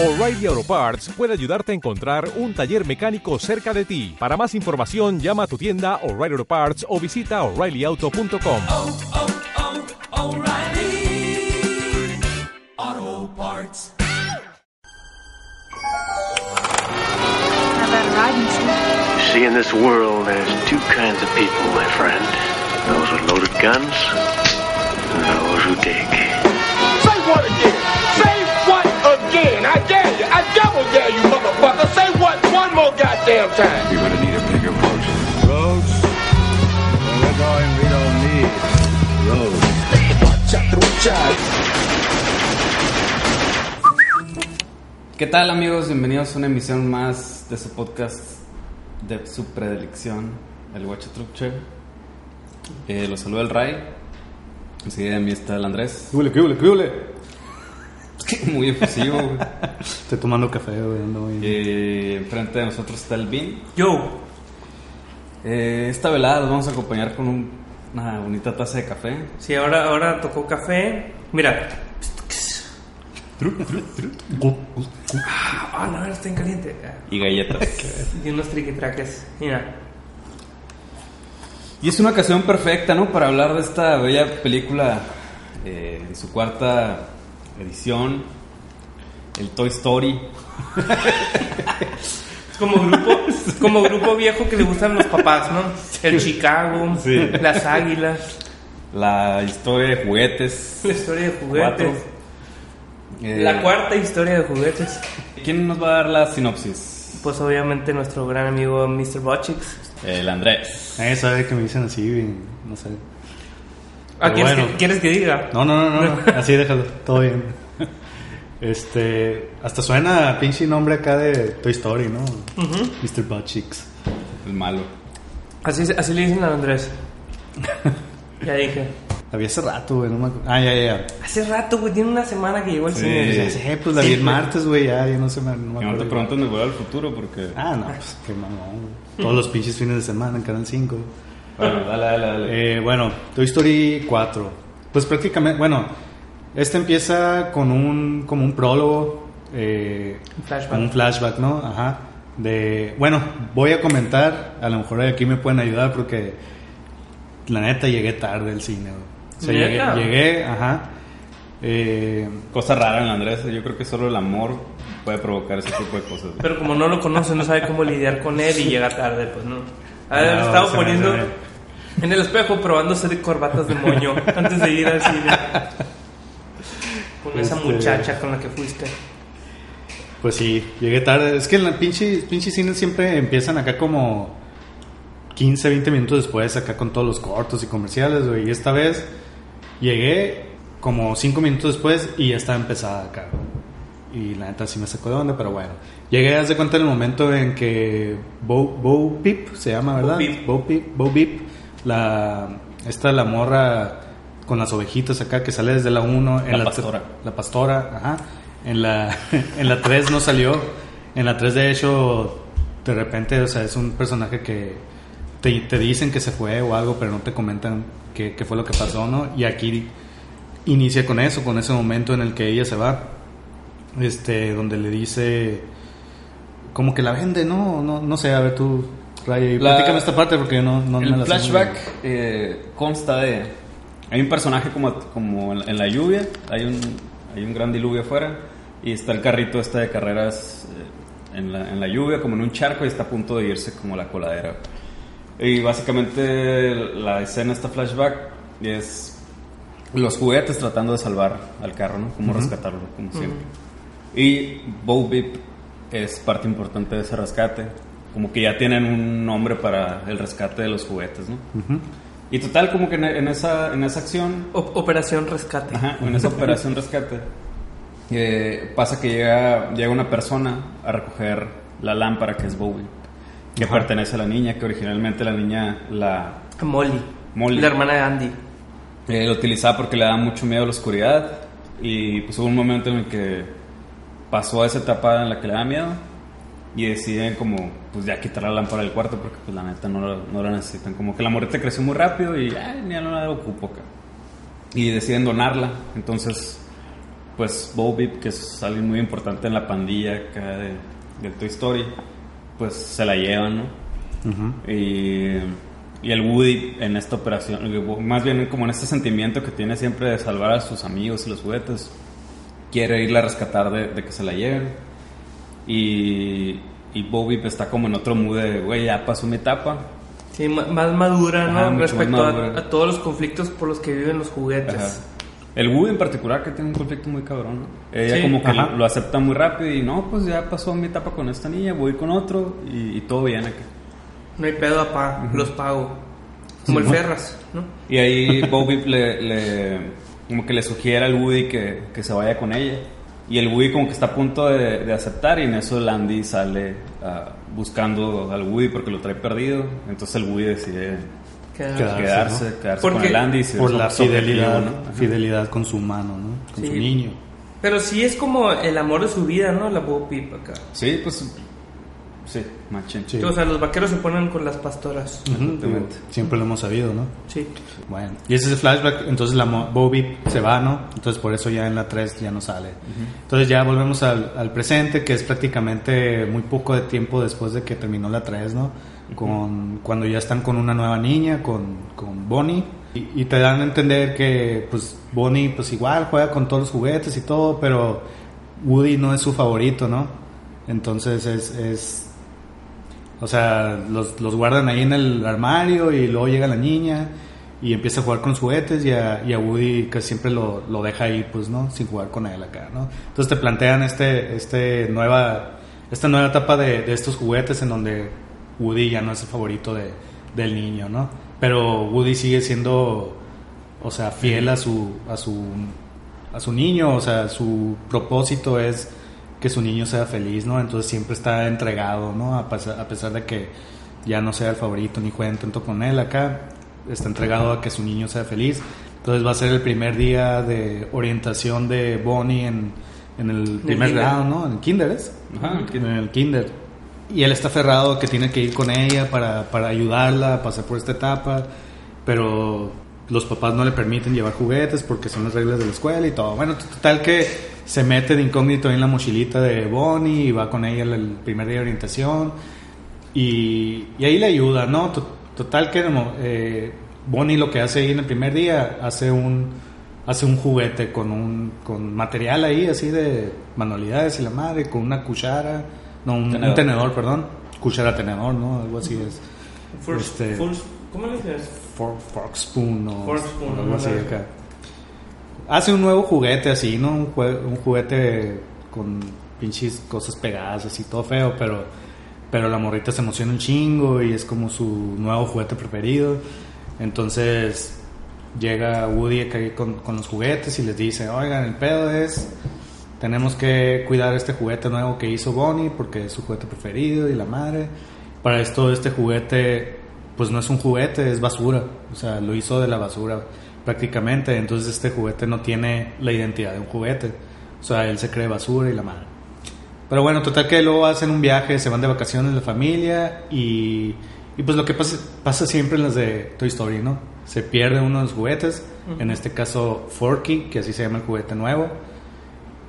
O'Reilly Auto Parts puede ayudarte a encontrar un taller mecánico cerca de ti. Para más información, llama a tu tienda O'Reilly Auto Parts o visita oreillyauto.com. oh, oh? You see, in this world, there's two kinds of people, my friend. Those with loaded guns and those who dig. Say what again? Again? I dare you. I double dare you, motherfucker. Say what one more goddamn time. You're gonna need a bigger boat. Roads? Well, we're going, we don't need roads. ¿Qué tal amigos? Bienvenidos a una emisión más de su podcast de su predilección, el. Eh, los saluda el Ray. Enseguida de mí está el Andrés. Muy efusivo. güey. Estoy tomando café, güey, ando muy- Eh, enfrente de nosotros está el Bin. Yo, Eh, esta velada los vamos a acompañar con un- una bonita taza de café. sí, ahora, ahora tocó café. Mira. Ah, no, está en caliente. Y galletas. Y unos triquitraques. Mira. Y es una ocasión perfecta, ¿no? Para hablar de esta bella película eh, en su cuarta edición, el Toy Story. Es como grupo, como grupo viejo que le gustan los papás, ¿no? El Chicago, Sí. las águilas, La historia de juguetes. la historia de Cuatro. juguetes. Eh, La cuarta historia de juguetes. ¿ Quién nos va a dar la sinopsis? Pues obviamente nuestro gran amigo Mr. Botchix. El Andrés. Nadie sabe que me dicen así, no sé. Ah, ¿quieres, bueno. que, ¿Quieres que diga? No, no, no, no, no, así déjalo, todo bien. Este, hasta suena a pinche nombre acá de Toy Story, ¿no? Mr. Buttchicks. El malo. Así, así le dicen a Andrés. Ya dije. La vi hace rato, güey, no me acuerdo. Ah, ya, ya, ya. Hace rato, güey, tiene una semana que llegó al Sí. cine. Ya sé, pues la vi el martes, güey, ya, ya no sé, me- no me acuerdo. preguntes me voy al futuro porque... Ah, no, pues qué mamón, güey. Todos los pinches fines de semana en Canal 5. Bueno, dale, dale, dale. Eh, bueno, Toy Story 4. Pues prácticamente, bueno, este empieza con un, como un prólogo. eh, Un flashback. un flashback, ¿no? Ajá. De, bueno, voy a comentar, a lo mejor aquí me pueden ayudar porque la neta llegué tarde al cine. O sea, llegué, llegué, ajá. Eh, Cosa rara en Andrés. Yo creo que solo el amor puede provocar ese tipo de cosas. Pero como no lo conoce, no sabe cómo lidiar con él y llega tarde, pues no. Ha No, estado poniendo en el espejo probándose de corbatas de moño antes de ir al cine. Con esa Este- muchacha con la que fuiste. Pues sí, llegué tarde. Es que en la pinche, pinche cine siempre empiezan acá como 15, 20 minutos después, acá con todos los cortos y comerciales, güey. Y esta vez llegué como 5 minutos después y ya estaba empezada acá. Y la neta sí me sacó de onda, pero bueno. Llegué, haz de cuenta, en el momento en que Bo, Bo Peep se llama, ¿verdad? Bo Peep. Bo Peep, Bo Peep, la, esta la morra con las ovejitas acá que sale desde la 1. La pastora. La pastora, ajá. En la, en la 3 no salió. En la 3, de hecho, de repente, o sea, es un personaje que te, te dicen que se fue o algo, pero no te comentan qué, qué fue lo que pasó, ¿no? Y aquí inicia con eso, con ese momento en el que ella se va. Este, donde le dice. Como que la vende, ¿no? No, no sé, a ver tú, La- platícame esta parte porque yo no, no me el la sé muy flashback eh, consta de... Hay un personaje como, como en, en la lluvia, hay un, hay un gran diluvio afuera y está el carrito este de carreras eh, en, la, en la lluvia como en un charco y está a punto de irse como a la coladera. Y básicamente la escena, esta flashback, es los juguetes tratando de salvar al carro, ¿no? Como rescatarlo, como siempre. Y Bo Beep es parte importante de ese rescate. Como que ya tienen un nombre para el rescate de los juguetes, ¿no? Y total, como que en, en esa, en esa acción, O- Operación Rescate. ajá, en esa operación rescate, eh, pasa que llega, llega una persona a recoger la lámpara que es Bowie, que pertenece a la niña, que originalmente la niña la Molly. Molly. La hermana de Andy. eh, lo utilizaba porque le daba mucho miedo a la oscuridad y pues hubo un momento en el que pasó a esa etapa en la que le da miedo y deciden como pues ya quitar la lámpara del cuarto porque pues la neta no, la- no la necesitan como que la morrita creció muy rápido y ay, ya no la ocupo acá y deciden donarla entonces pues Bo Peep, que es alguien muy importante en la pandilla acá de, de Toy Story, pues se la llevan, ¿no? y, y el Woody en esta operación, más bien como en este sentimiento que tiene siempre de salvar a sus amigos y los juguetes, quiere irla a rescatar de, de que se la lleven. Y, y Bo Peep está como en otro mood de, güey, ya pasó mi etapa, Sí, más madura, ¿no? Ajá, Respecto a- madura. A, todos los conflictos por los que viven los juguetes. Ajá. El Woody en particular que tiene un conflicto muy cabrón. ¿no? Ella Sí. como que Ajá. lo acepta muy rápido y no, pues ya pasó mi etapa con esta niña, voy con otro y, y todo bien aquí. No hay pedo, apá, los pago. Como el Ferras, ¿no? Y ahí Bobby le, le- como que le sugiere al Woody que, que se vaya con ella. Y el Woody como que está a punto de, de aceptar y en eso el Andy sale ah, buscando al Woody porque lo trae perdido. Entonces el Woody decide Quedarse, Quedarse, quedarse, quedarse con el Andy. y ser Por la objetivo, fidelidad, ¿no? Fidelidad con su humano, ¿no? Con Sí. su niño. Pero sí es como el amor de su vida, ¿no? La Bo Peep acá. Sí, pues sí, machín. Sí. O sea, los vaqueros se ponen con las pastoras. Exactamente. Siempre lo hemos sabido, ¿no? Sí. Bueno, y ese es el flashback, entonces la mo- Bobby se va, ¿no? Entonces por eso ya en la 3 ya no sale. Entonces ya volvemos al, al presente, que es prácticamente muy poco de tiempo después de que terminó la 3, ¿no? Con, cuando ya están con una nueva niña, con, con Bonnie. Y, y te dan a entender que, pues, Bonnie, pues igual juega con todos los juguetes y todo, pero Woody no es su favorito, ¿no? Entonces es, es o sea, los, los guardan ahí en el armario y luego llega la niña y empieza a jugar con los juguetes y a, y Woody que siempre lo, lo deja ahí, pues, ¿no? Sin jugar con él acá, ¿no? Entonces te plantean este, este nueva, esta nueva etapa de, de estos juguetes en donde Woody ya no es el favorito de, del niño, ¿no? Pero Woody sigue siendo, o sea, fiel a su, a su, a su niño, o sea, su propósito es que su niño sea feliz, ¿no? Entonces siempre está entregado, ¿no? A pesar, a pesar de que ya no sea el favorito ni jueguen tanto con él acá, está entregado a que su niño sea feliz. Entonces va a ser el primer día de orientación de Bonnie en, en el primer grado, ¿no? En el kinder, ¿es? Ajá, en el kinder. Y él está aferrado a que tiene que ir con ella para, para ayudarla a pasar por esta etapa, pero los papás no le permiten llevar juguetes porque son las reglas de la escuela y todo. Bueno, total que se mete de incógnito en la mochilita de Bonnie y va con ella el primer día de orientación y, y ahí le ayuda, ¿no? To- Total que eh, Bonnie lo que hace ahí en el primer día, hace un, hace un juguete con, un, con material ahí así de manualidades y la madre, con una cuchara, no, un un tenedor, perdón, cuchara tenedor, ¿no? Algo así es. Force- Este- ¿Cómo le dices? For- fork spoon o Fork spoon, o algo así acá. Hace un nuevo juguete así, ¿no? Un, un juguete con pinches cosas pegadas, así todo feo, pero, pero la morrita se emociona un chingo y es como su nuevo juguete preferido. Entonces llega Woody con, con los juguetes y les dice, oigan, el pedo es, tenemos que cuidar este juguete nuevo que hizo Bonnie porque es su juguete preferido y la madre. Para esto este juguete, pues no es un juguete, es basura. O sea, lo hizo de la basura prácticamente. Entonces este juguete no tiene la identidad de un juguete. O sea, él se cree basura y la madre. Pero bueno, total que luego hacen un viaje, se van de vacaciones la familia y, y pues lo que pasa, pasa siempre en las de Toy Story, ¿no? Se pierde uno de los juguetes, en este caso Forky, que así se llama el juguete nuevo,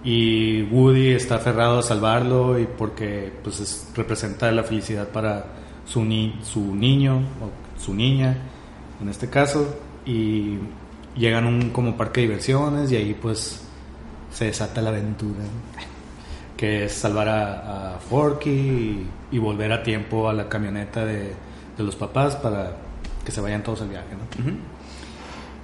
y Woody está aferrado a salvarlo y porque pues es- representa la felicidad para su, ni, su niño o su niña, en este caso, y llegan a un como parque de diversiones y ahí pues se desata la aventura que es salvar a, a Forky y, y volver a tiempo a la camioneta de, de los papás para que se vayan todos al viaje, ¿no?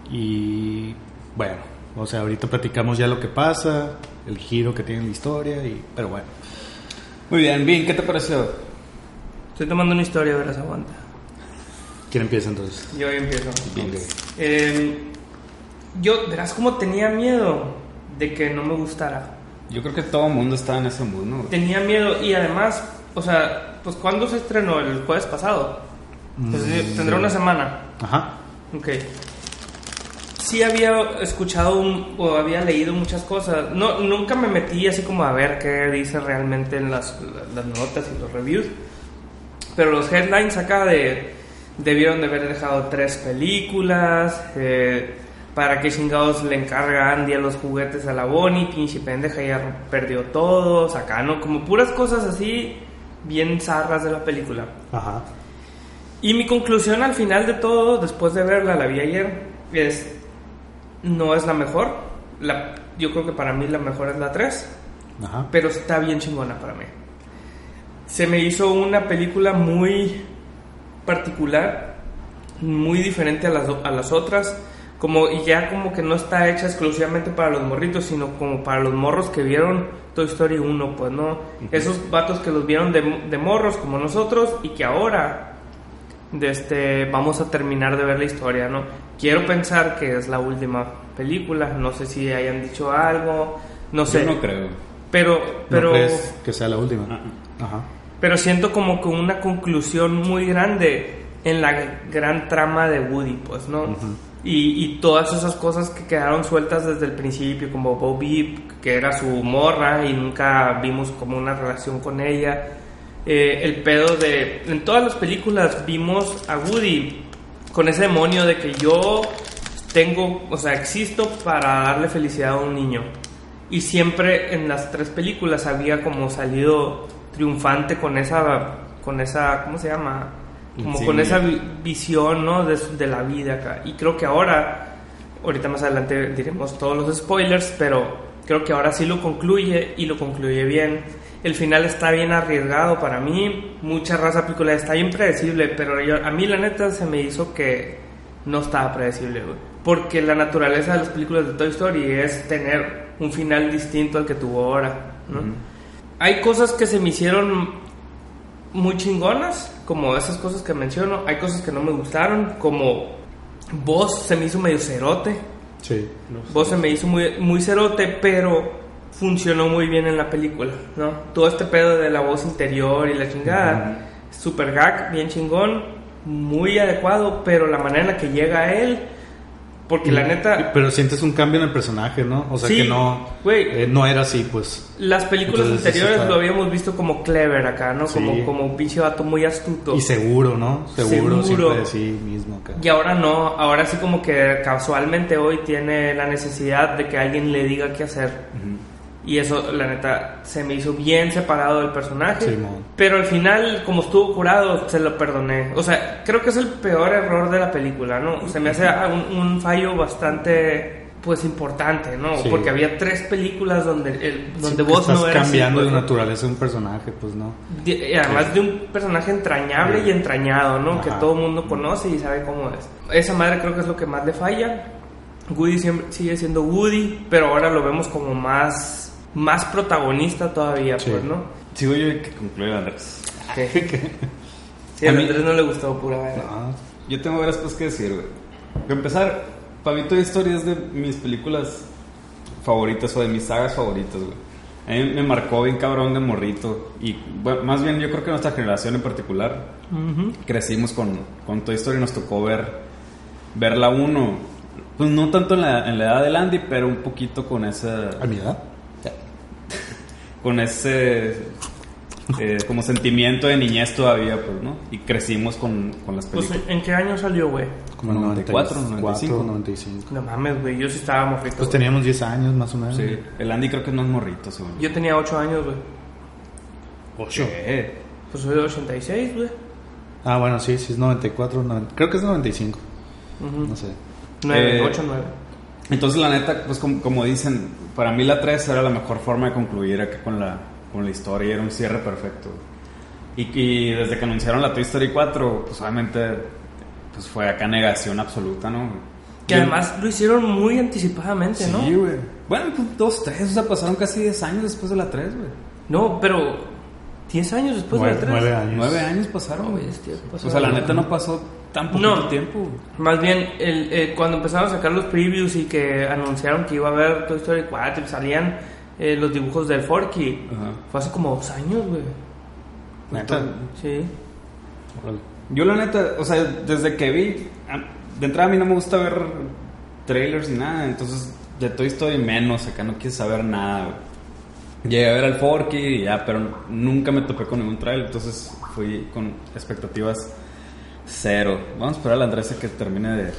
Y bueno, o sea, ahorita platicamos ya lo que pasa, el giro que tiene la historia, y, pero bueno. Muy bien, bien, ¿qué te pareció? Estoy tomando una historia, verás, aguanta. ¿Quién empieza entonces? Yo ahí empiezo. Ok. Eh, yo, verás cómo tenía miedo de que no me gustara. Yo creo que todo el mundo está en ese mood, ¿no? Tenía miedo y además, o sea, pues ¿cuándo se estrenó? El jueves pasado. Pues, eh, tendrá una semana. Ajá. Ok. Sí había escuchado un- o había leído muchas cosas. No, nunca me metí así como a ver qué dice realmente en las, las notas y los reviews. Pero los headlines acá de debieron de haber dejado tres películas. eh, ¿Para qué chingados le encarga Andy a los juguetes a la Bonnie? Pinche pendeja, ya perdió todo, acá, ¿no? Como puras cosas así, bien zarras de la película. Ajá. Y mi conclusión al final de todo, después de verla, la vi ayer, es, no es la mejor. La, yo creo que para mí la mejor es la 3, Ajá. pero está bien chingona para mí. Se me hizo una película muy particular, muy diferente a las, a las otras, como, y ya como que no está hecha exclusivamente para los morritos, sino como para los morros que vieron Toy Story 1, pues no, esos vatos que los vieron de, de morros como nosotros y que ahora de este, vamos a terminar de ver la historia, ¿no? Quiero pensar que es la última película, no sé si hayan dicho algo, no sé, Yo no creo. pero, pero, ¿No crees que sea la última? Ajá. pero siento como que una conclusión muy grande en la gran trama de Woody, pues, ¿no? Y, todas esas cosas que quedaron sueltas desde el principio, como Bobby, que era su morra y nunca vimos como una relación con ella. Eh, el pedo de... En todas las películas vimos a Woody con ese demonio de que yo tengo, o sea, existo para darle felicidad a un niño. Y siempre en las tres películas había como salido triunfante con esa, con esa, ¿cómo se llama? Como con esa vi- visión, ¿no? De, de la vida acá. Y creo que ahora, ahorita más adelante diremos todos los spoilers, pero creo que ahora sí lo concluye y lo concluye bien. El final está bien arriesgado para mí, mucha raza película está bien predecible, pero yo- a mí la neta se me hizo que no estaba predecible, güey. Porque la naturaleza de las películas de Toy Story es tener un final distinto al que tuvo ahora, ¿no? Hay cosas que se me hicieron muy chingonas, como esas cosas que menciono. Hay cosas que no me gustaron, como Voz se me hizo medio cerote. Sí. Voz se me hizo muy, muy cerote, pero funcionó muy bien en la película, ¿no? Todo este pedo de la voz interior y la chingada, super gag, bien chingón, muy adecuado, pero la manera en la que llega a él, porque la neta, Pero sientes un cambio en el personaje, ¿no? O sea, Sí, que no, eh, no era así, pues. las películas Entonces, anteriores está- lo habíamos visto como clever acá, ¿no? Sí. Como, como un pinche vato muy astuto. Y seguro, ¿no? Seguro, Seguro. siempre de sí mismo. acá. Y ahora no, ahora sí como que casualmente hoy tiene la necesidad de que alguien le diga qué hacer. Y eso, la neta, se me hizo bien separado del personaje. Simón. pero al final, como estuvo curado, se lo perdoné. O sea, creo que es el peor error de la película, ¿no? Se me hace un, un fallo bastante, pues, importante, ¿no? Sí. Porque había tres películas donde, el, donde Sí, vos estás no eras cambiando así, de pues, naturaleza un personaje, pues no. Y además de un personaje entrañable y entrañado, ¿no? Que todo el mundo conoce y sabe cómo es. Esa madre creo que es lo que más le falla. Woody siempre sigue siendo Woody, pero ahora lo vemos como más, más protagonista todavía, Sí. pues, ¿no? Sigo yo y que concluye Andrés. Sí, a A mí- Andrés no le gustó pura verga. Ah, Yo tengo varias cosas que decir, güey. Para empezar, para mí Toy Story es de mis películas favoritas o de mis sagas favoritas, güey. A mí me marcó bien cabrón de morrito. Y bueno, más bien yo creo que nuestra generación en particular crecimos con, con Toy Story. Nos tocó ver, ver la 1. Pues no tanto en la, en la edad del Andy, pero un poquito con esa... ¿A mi edad? Con ese... eh, como sentimiento de niñez todavía, pues, ¿no? Y crecimos con, con las Pues, películas. ¿en qué año salió, güey? Como en 94, 94, 95. 95. No mames, güey, yo sí estaba morrito. Pues teníamos 10 años más o menos. Sí, el Andy creo que no es morrito, según yo. Yo tenía 8 años, güey. 8. ¿Qué? Pues soy de 86, güey. Ah, bueno, sí, sí, es 94. 90 creo que es 95. No sé. 9, Eh, 8, 9. Entonces, la neta, pues como, como dicen, para mí la 3 era la mejor forma de concluir acá con la, con la historia, era un cierre perfecto. Y, y desde que anunciaron la Toy Story 4, pues obviamente pues fue acá negación absoluta, ¿no? Que Yo- además lo hicieron muy anticipadamente, ¿no? Sí, güey. Bueno, pues 2, 3, o sea, pasaron casi 10 años después de la 3, güey. No, pero 10 años después de la 3. 9 años. 9 años pasaron, güey. pasó O sea, la neta no pasó tan poquito No. tiempo. Más bien, el, eh, cuando empezaron a sacar los previews y que anunciaron que iba a haber Toy Story 4 y salían eh, los dibujos del Forky, Ajá. fue hace como dos años, güey. Neta. Sí. Yo la neta, o sea, desde que vi, de entrada a mí no me gusta ver trailers ni nada, entonces de Toy Story menos, acá no quise saber nada. güey. Llegué a ver al Forky y ya, pero nunca me topé con ningún trailer, entonces fui con expectativas cero. Vamos a esperar a la Andrés a que termine de,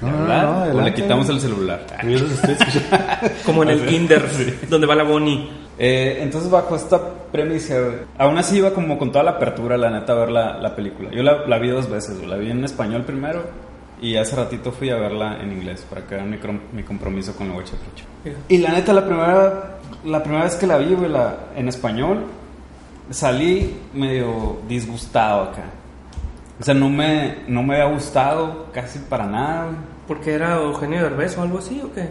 no, hablar, no, o le quitamos el celular. Yo los estoy escuchando. Como en el kinder, Sí. donde va la Bonnie. Eh, entonces, bajo esta premisa, aún así iba como con toda la apertura, la neta, a ver la, la película. Yo la, la vi dos veces, la vi en español primero y hace ratito fui a verla en inglés para que vean mi, compromiso con la. Mira. Y la neta, la primera, la primera vez que la vi, güey, la, en español, salí medio disgustado acá. O sea, no me, no me había gustado casi para nada, güey. Porque era Eugenio Derbez o algo así, ¿o qué?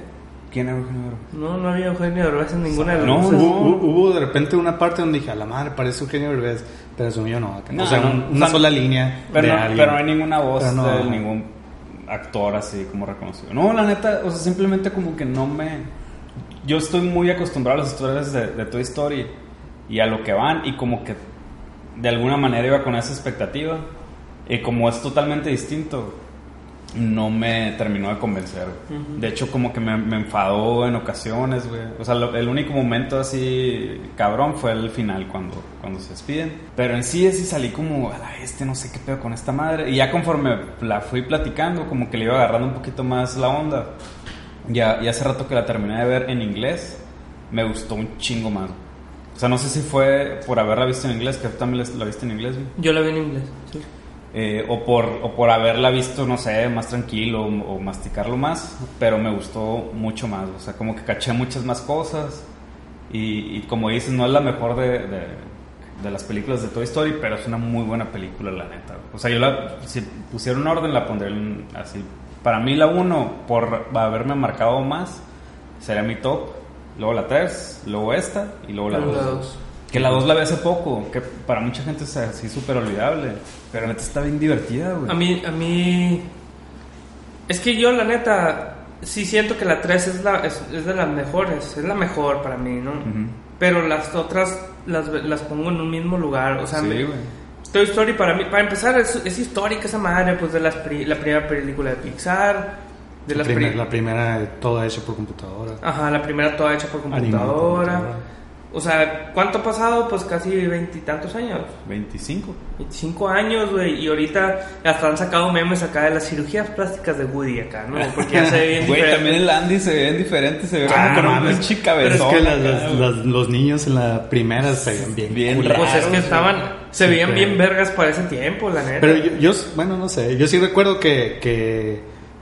¿Quién era Eugenio Derbez? No, no había Eugenio Derbez en ninguna de las No. Hubo, hubo- hubo de repente una parte donde dije, a la madre, parece Eugenio Derbez, pero eso mío no. acá. No, o sea, no, un- o una sea, sola línea Pero, de no, alguien. pero no hay ninguna voz no, de ningún actor así como reconocido. No, la neta, o sea, simplemente como que no me... Yo estoy muy acostumbrado a las historias de, de Toy Story y a lo que van y como que de alguna manera iba con esa expectativa y como es totalmente distinto, no me terminó de convencer. De hecho, como que me, me enfadó en ocasiones, güey. O sea, lo- el único momento así cabrón fue el final cuando, cuando se despiden. Pero en sí, sí salí como, a este, no sé qué pedo con esta madre. Y ya conforme la fui platicando, como que le iba agarrando un poquito más la onda. Ya, ya hace rato que la terminé de ver en inglés, me gustó un chingo más. O sea, no sé si fue por haberla visto en inglés, que tú también la viste en inglés, güey. Yo la vi en inglés, sí. Eh, o, por, o por haberla visto, no sé, más tranquilo o, o masticarlo más, pero me gustó mucho más, o sea, como que caché muchas más cosas y, y como dices, no es la mejor de, de, de las películas de Toy Story, pero es una muy buena película, la neta. O sea, yo la, si pusiera un orden, la pondría así. Para mí la 1, por haberme marcado más, sería mi top, luego la 3, luego esta y luego la Luego la 2. dos. Que la 2 la vi hace poco, que para mucha gente es así súper olvidable. Pero neta está bien divertida, güey. A mí, a mí... Es que yo, la neta, sí siento que la 3 es, la, es, es de las mejores. Es la mejor para mí, ¿no? Pero las otras las, las pongo en un mismo lugar. O sea, Sí, me- güey. Toy Story para mí, para empezar, es, es histórica esa madre, pues de las pri- la primera película de Pixar, de La, las primer- pri- la primera toda hecha por computadora. Ajá, la primera toda hecha por computadora. O sea, ¿cuánto ha pasado? Pues casi veintitantos años. 25. 25 años, güey, y ahorita hasta han sacado memes acá de las cirugías plásticas de Woody acá, ¿no? Porque ya se ve bien Güey, diferente. también el Andy se ve diferente, se ve Ah, como con un pinche Pero es que las- acá, las- güey. las- los niños en la primera se veían bien. Bien. Pues es que estaban, se Sí, veían pero- bien vergas para ese tiempo, la neta. Pero yo, yo, bueno, no sé. Yo sí recuerdo que, que,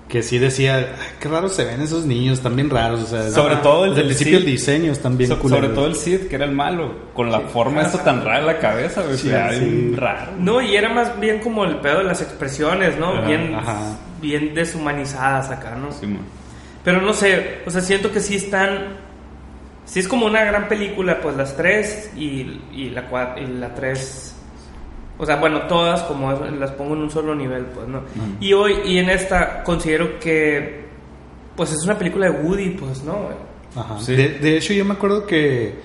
que sí decía, "Ay, qué raros se ven esos niños, están bien raros. O sea, Sobre todo el del principio Cid. el diseño están bien So- culeros. sobre todo el Sid, que era el malo, con la forma esta tan rara en la cabeza, güey. Sí, raro. No, y era más bien como el pedo de las expresiones, ¿no? Ajá, bien, ajá. bien deshumanizadas acá, ¿no? Sí, man. Pero no sé, o sea, siento que sí están. Sí es como una gran película, pues las tres y, y la y la tres. O sea, bueno, todas como las pongo en un solo nivel, pues, ¿no? Y hoy, y en esta, considero que. Pues es una película de Woody, pues, ¿no? Ajá. Sí. De, de hecho, yo me acuerdo que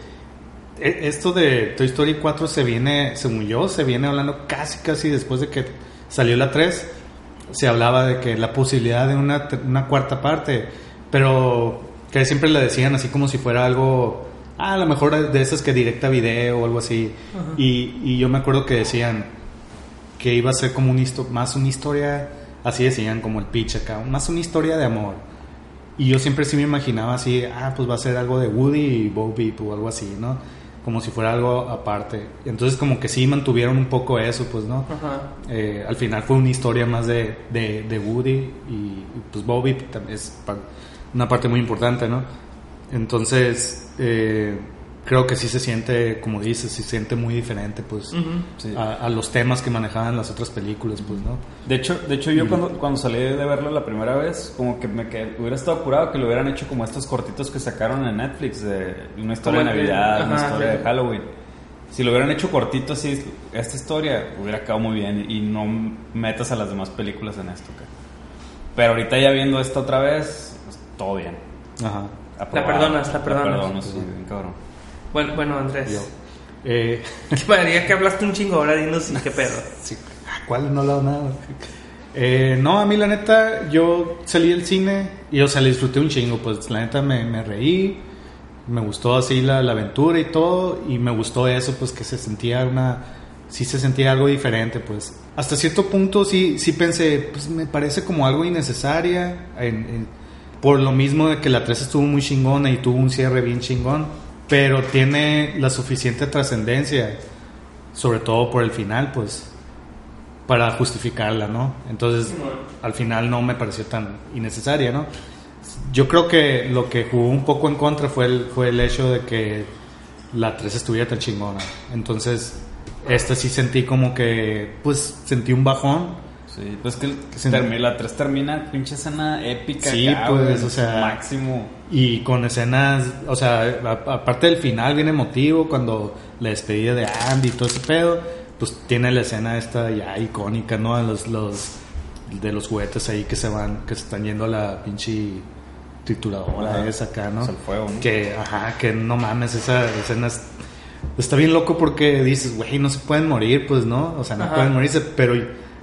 e- esto de Toy Story 4 se viene, según yo, se viene hablando casi, casi después de que salió la 3. Se hablaba de que la posibilidad de una, una cuarta parte, pero que siempre le decían así como si fuera algo, ah, a lo mejor de esas que directa video o algo así. Y, y yo me acuerdo que decían que iba a ser como un histo- más una historia, así decían, como el pitch acá, más una historia de amor. Y yo siempre sí me imaginaba así, ah, pues va a ser algo de Woody y Bo Peep o algo así, ¿no? Como si fuera algo aparte. Entonces como que sí mantuvieron un poco eso, pues, ¿no? Ajá. Eh, al final fue una historia más de, de, de Woody y, y, pues Bo Peep es una parte muy importante, ¿no? Entonces, eh, creo que sí se siente, como dices, sí se siente muy diferente, pues, Ujú. Sí. a, a los temas que manejaban las otras películas, pues, ¿no? De hecho, de hecho yo cuando, cuando salí de verlo la primera vez, como que me quedé, hubiera estado apurado que lo hubieran hecho como estos cortitos que sacaron en Netflix de una historia de Navidad, una ajá, historia sí. de Halloween. Si lo hubieran hecho cortito así, esta historia hubiera quedado muy bien y no metas a las demás películas en esto. acá. Pero ahorita ya viendo esta otra vez, pues, todo bien. Ajá. Aprobado. perdonas, la perdonas. perdono, sí, bien cabrón. Bueno, bueno, Andrés. Yo. Eh, Parecía que hablaste un chingo ahora, dinos sí, qué pedo. Sí, ¿Cuál? No le hago nada. Eh, no, a mí la neta, yo salí del cine y, o sea, le disfruté un chingo. Pues la neta me, me reí, me gustó así la, la aventura y todo. Y me gustó eso, pues que se sentía una, sí se sentía algo diferente, pues. Hasta cierto punto sí, sí pensé, pues me parece como algo innecesaria, en- en- por lo mismo de que la 3 estuvo muy chingona y tuvo un cierre bien chingón, pero tiene la suficiente trascendencia, sobre todo por el final, pues, para justificarla, ¿no? Entonces, al final no me pareció tan innecesaria, ¿no? Yo creo que lo que jugó un poco en contra fue el, fue el hecho de que la 3 estuviera tan chingona. Entonces, esta sí sentí como que, pues, sentí un bajón. Sí, pues que Sí. termi- la 3 termina pinche escena épica. Sí, acá, pues, o sea, Máximo. Y con escenas, o sea, aparte del final bien emotivo, cuando la despedida de Andy y todo ese pedo, pues tiene la escena esta ya icónica, ¿no? Los, los, de los juguetes ahí que se van, que se están yendo a la pinche trituradora Ajá. esa acá, ¿no? Al fuego, ¿no? Que, ajá, que no mames, esa escena es- está bien loco porque dices, güey, no se pueden morir, pues, ¿no? O sea, no Ajá. pueden morirse, pero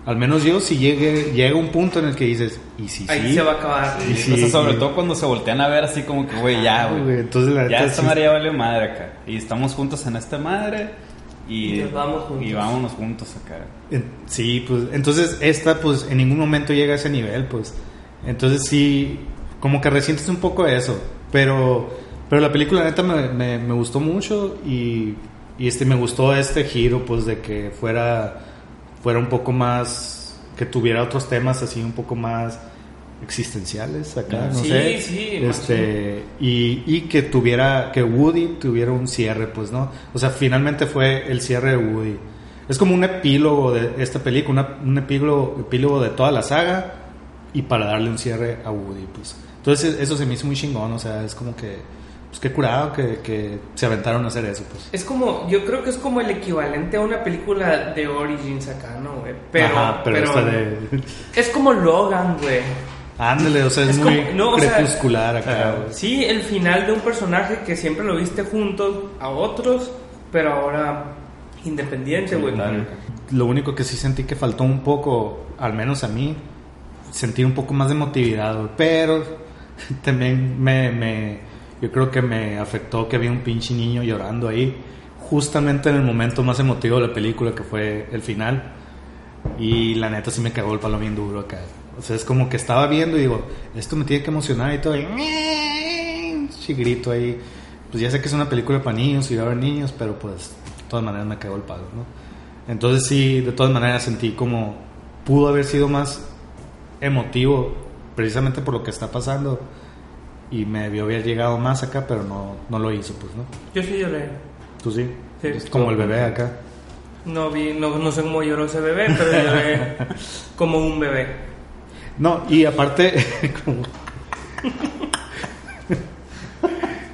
al menos yo si llegue, llega un punto en el que dices, ¿y si Ahí sí? se va a acabar. Y o sí, sea, sobre todo cuando se voltean a ver así como que, güey, ya, güey. Entonces, la Ya neta, esta ya valió madre acá. Y estamos juntos en esta madre. Y, Y nos vamos juntos. y vámonos juntos acá. Sí, pues entonces esta pues en ningún momento llega a ese nivel, pues. Entonces sí, como que resientes un poco eso, pero pero la película neta me, me, me gustó mucho y, y este me gustó este giro pues de que fuera fuera un poco más que tuviera otros temas así un poco más existenciales acá, no Sí, sé. sí, este y, y que tuviera que Woody tuviera un cierre, pues, ¿no? O sea, finalmente fue el cierre de Woody. Es como un epílogo de esta película, una- un epílogo, epílogo de toda la saga y para darle un cierre a Woody, pues. Entonces eso se me hizo muy chingón, o sea, es como que, pues qué curado que, que se aventaron a hacer eso, pues. Es como, yo creo que es como el equivalente a una película de Origins acá, ¿no, güey? Pero, Ajá, pero, pero esta de... es como Logan, güey. Ándale, o sea, es, Es muy como- no, o sea, crepuscular acá, güey. Sí, el final de un personaje que siempre lo viste juntos a otros, pero ahora independiente, güey. Lo único que sí sentí que faltó un poco, al menos a mí, sentir un poco más de emotividad, güey. pero también me, me, yo creo que me afectó que había un pinche niño llorando ahí, justamente en el momento más emotivo de la película, que fue el final. Y la neta sí me cagó el palo bien duro acá. O sea, es como que estaba viendo y digo, esto me tiene que emocionar y todo. Y sí, grito ahí. Pues ya sé que es una película para niños y va a haber niños, pero pues de todas maneras me cagó el palo, ¿no? Entonces sí, de todas maneras sentí como pudo haber sido más emotivo precisamente por lo que está pasando y me debió haber llegado más acá, pero no, no lo hizo, pues, ¿no? Yo sí lloré. Tú sí. Sí. Es como el bebé acá. No vi, no, no sé cómo lloró ese bebé, pero lloré como un bebé. No, y aparte, como,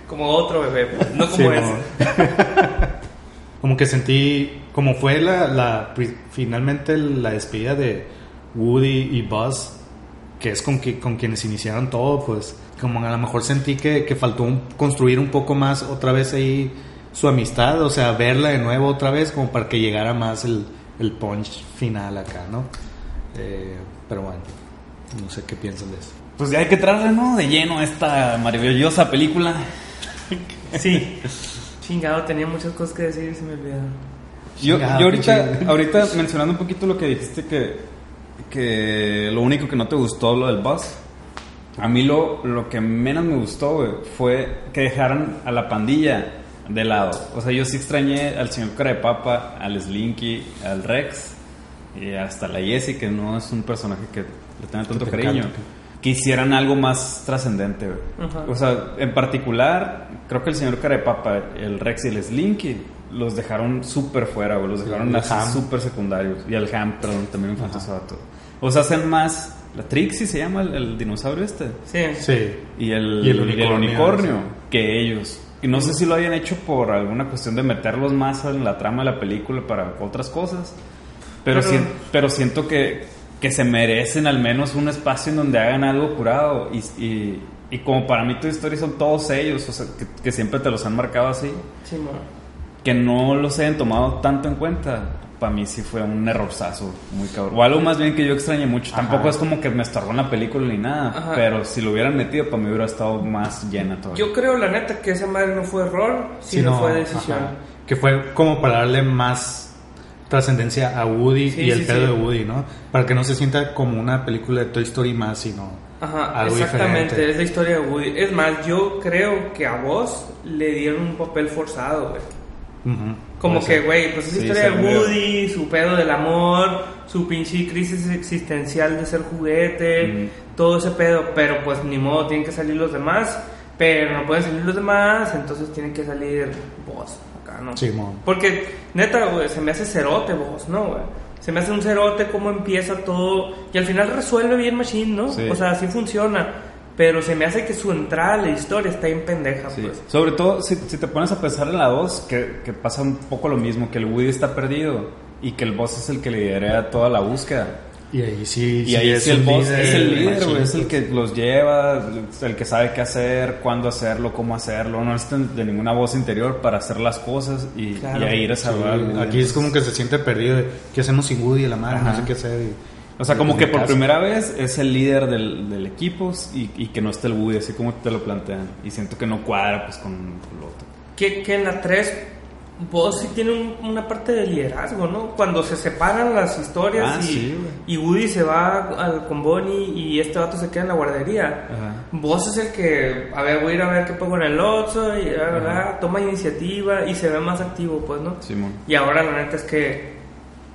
Como otro bebé, pues, no como Sí, ese. no. como que sentí, como fue la, la finalmente la despedida de Woody y Buzz, que es con, que, con quienes iniciaron todo, pues como a lo mejor sentí que, que faltó un- construir un poco más otra vez ahí su amistad, o sea, verla de nuevo otra vez como para que llegara más el, el punch final acá, ¿no? Eh, pero bueno, no sé qué piensan de eso. Pues ya hay que entrarle, ¿no? De lleno a esta maravillosa película. Sí. Chingado, tenía muchas cosas que decir y se me olvidaron. Yo, yo ahorita, ahorita mencionando un poquito lo que dijiste que, que lo único que no te gustó lo del bus. A mí lo, lo que menos me gustó, güey, fue que dejaran a la pandilla de lado. O sea, yo sí extrañé al señor Cara de Papa, al Slinky, al Rex y hasta la Jessie, que no es un personaje que le tenga tanto te cariño. encanta. Que hicieran algo más trascendente, güey. O sea, en particular, creo que el señor Cara de Papa, el Rex y el Slinky los dejaron súper fuera, güey. Los dejaron súper secundarios. Y el Ham, perdón, también me faltó. O sea, hacen más. La Trixie se llama el, el dinosaurio este. Sí. Sí. Y el, Y el unicornio, unicornio, sí. que ellos. Y no sé si lo hayan hecho por alguna cuestión de meterlos más en la trama de la película para otras cosas. Pero, Pero- pero siento que, que se merecen al menos un espacio en donde hagan algo curado. Y, y, y como para mí Toy Story son todos ellos, o sea, que, que siempre te los han marcado así, Sí, mo. que no los hayan tomado tanto en cuenta. Para mí sí fue un errorzazo muy cabrón. O algo más bien que yo extrañé mucho. Ajá. Tampoco es como que me estorbó en la película ni nada. Ajá. Pero si lo hubieran metido, para mí hubiera estado más llena todavía. Yo creo, la neta, que esa madre no fue error, sino no, fue decisión. ajá. Que fue como para darle más trascendencia a Woody Sí, y el pedo sí. de Woody, ¿no? Para que no se sienta como una película de Toy Story más, sino Ajá, algo exactamente, diferente. es la historia de Woody. Es más, yo creo que a vos le dieron un papel forzado, güey. Como que, güey, pues es la Sí, historia de. Woody, su pedo del amor, su pinche crisis existencial de ser juguete, todo ese pedo, pero pues ni modo, tienen que salir los demás, pero no pueden salir los demás, entonces tienen que salir vos, acá, ¿no? Simón. Porque, neta, güey, se me hace cerote vos, ¿no, güey? Se me hace un cerote cómo empieza todo y al final resuelve bien Machine, ¿no? Sí. O sea, así funciona. Pero se me hace que su entrada a la historia está bien pendeja, Sí. pues. Sobre todo si, si te pones a pensar en la 2, que, que pasa un poco lo mismo, que el Woody está perdido y que el boss es el que lidera toda la búsqueda. Y ahí sí, Y sí ahí es sí el boss es el líder, güey, es el que los lleva, el que sabe qué hacer, cuándo hacerlo, cómo hacerlo. No necesitan de ninguna voz interior para hacer las cosas y, Claro. y a ir a Sí, salvar al Woody. aquí es como que se siente perdido de qué hacemos sin Woody y la madre, no Ajá. sé qué hacer. y- O sea, como que por casa. primera vez es el líder del, del equipo y, y que no esté el Woody, así como te lo plantean. Y siento que no cuadra pues con lo otro. Que, que en la 3 vos sí tiene un- una parte de liderazgo, ¿no? Cuando se separan las historias Ah, y, sí, y Woody se va al, con Bonnie y este vato se queda en la guardería. Ajá. Vos es el que, a ver, voy a ir a ver qué pongo en el Oxxo y la verdad, toma iniciativa y se ve más activo, pues, ¿no? Simón. Y ahora la neta es que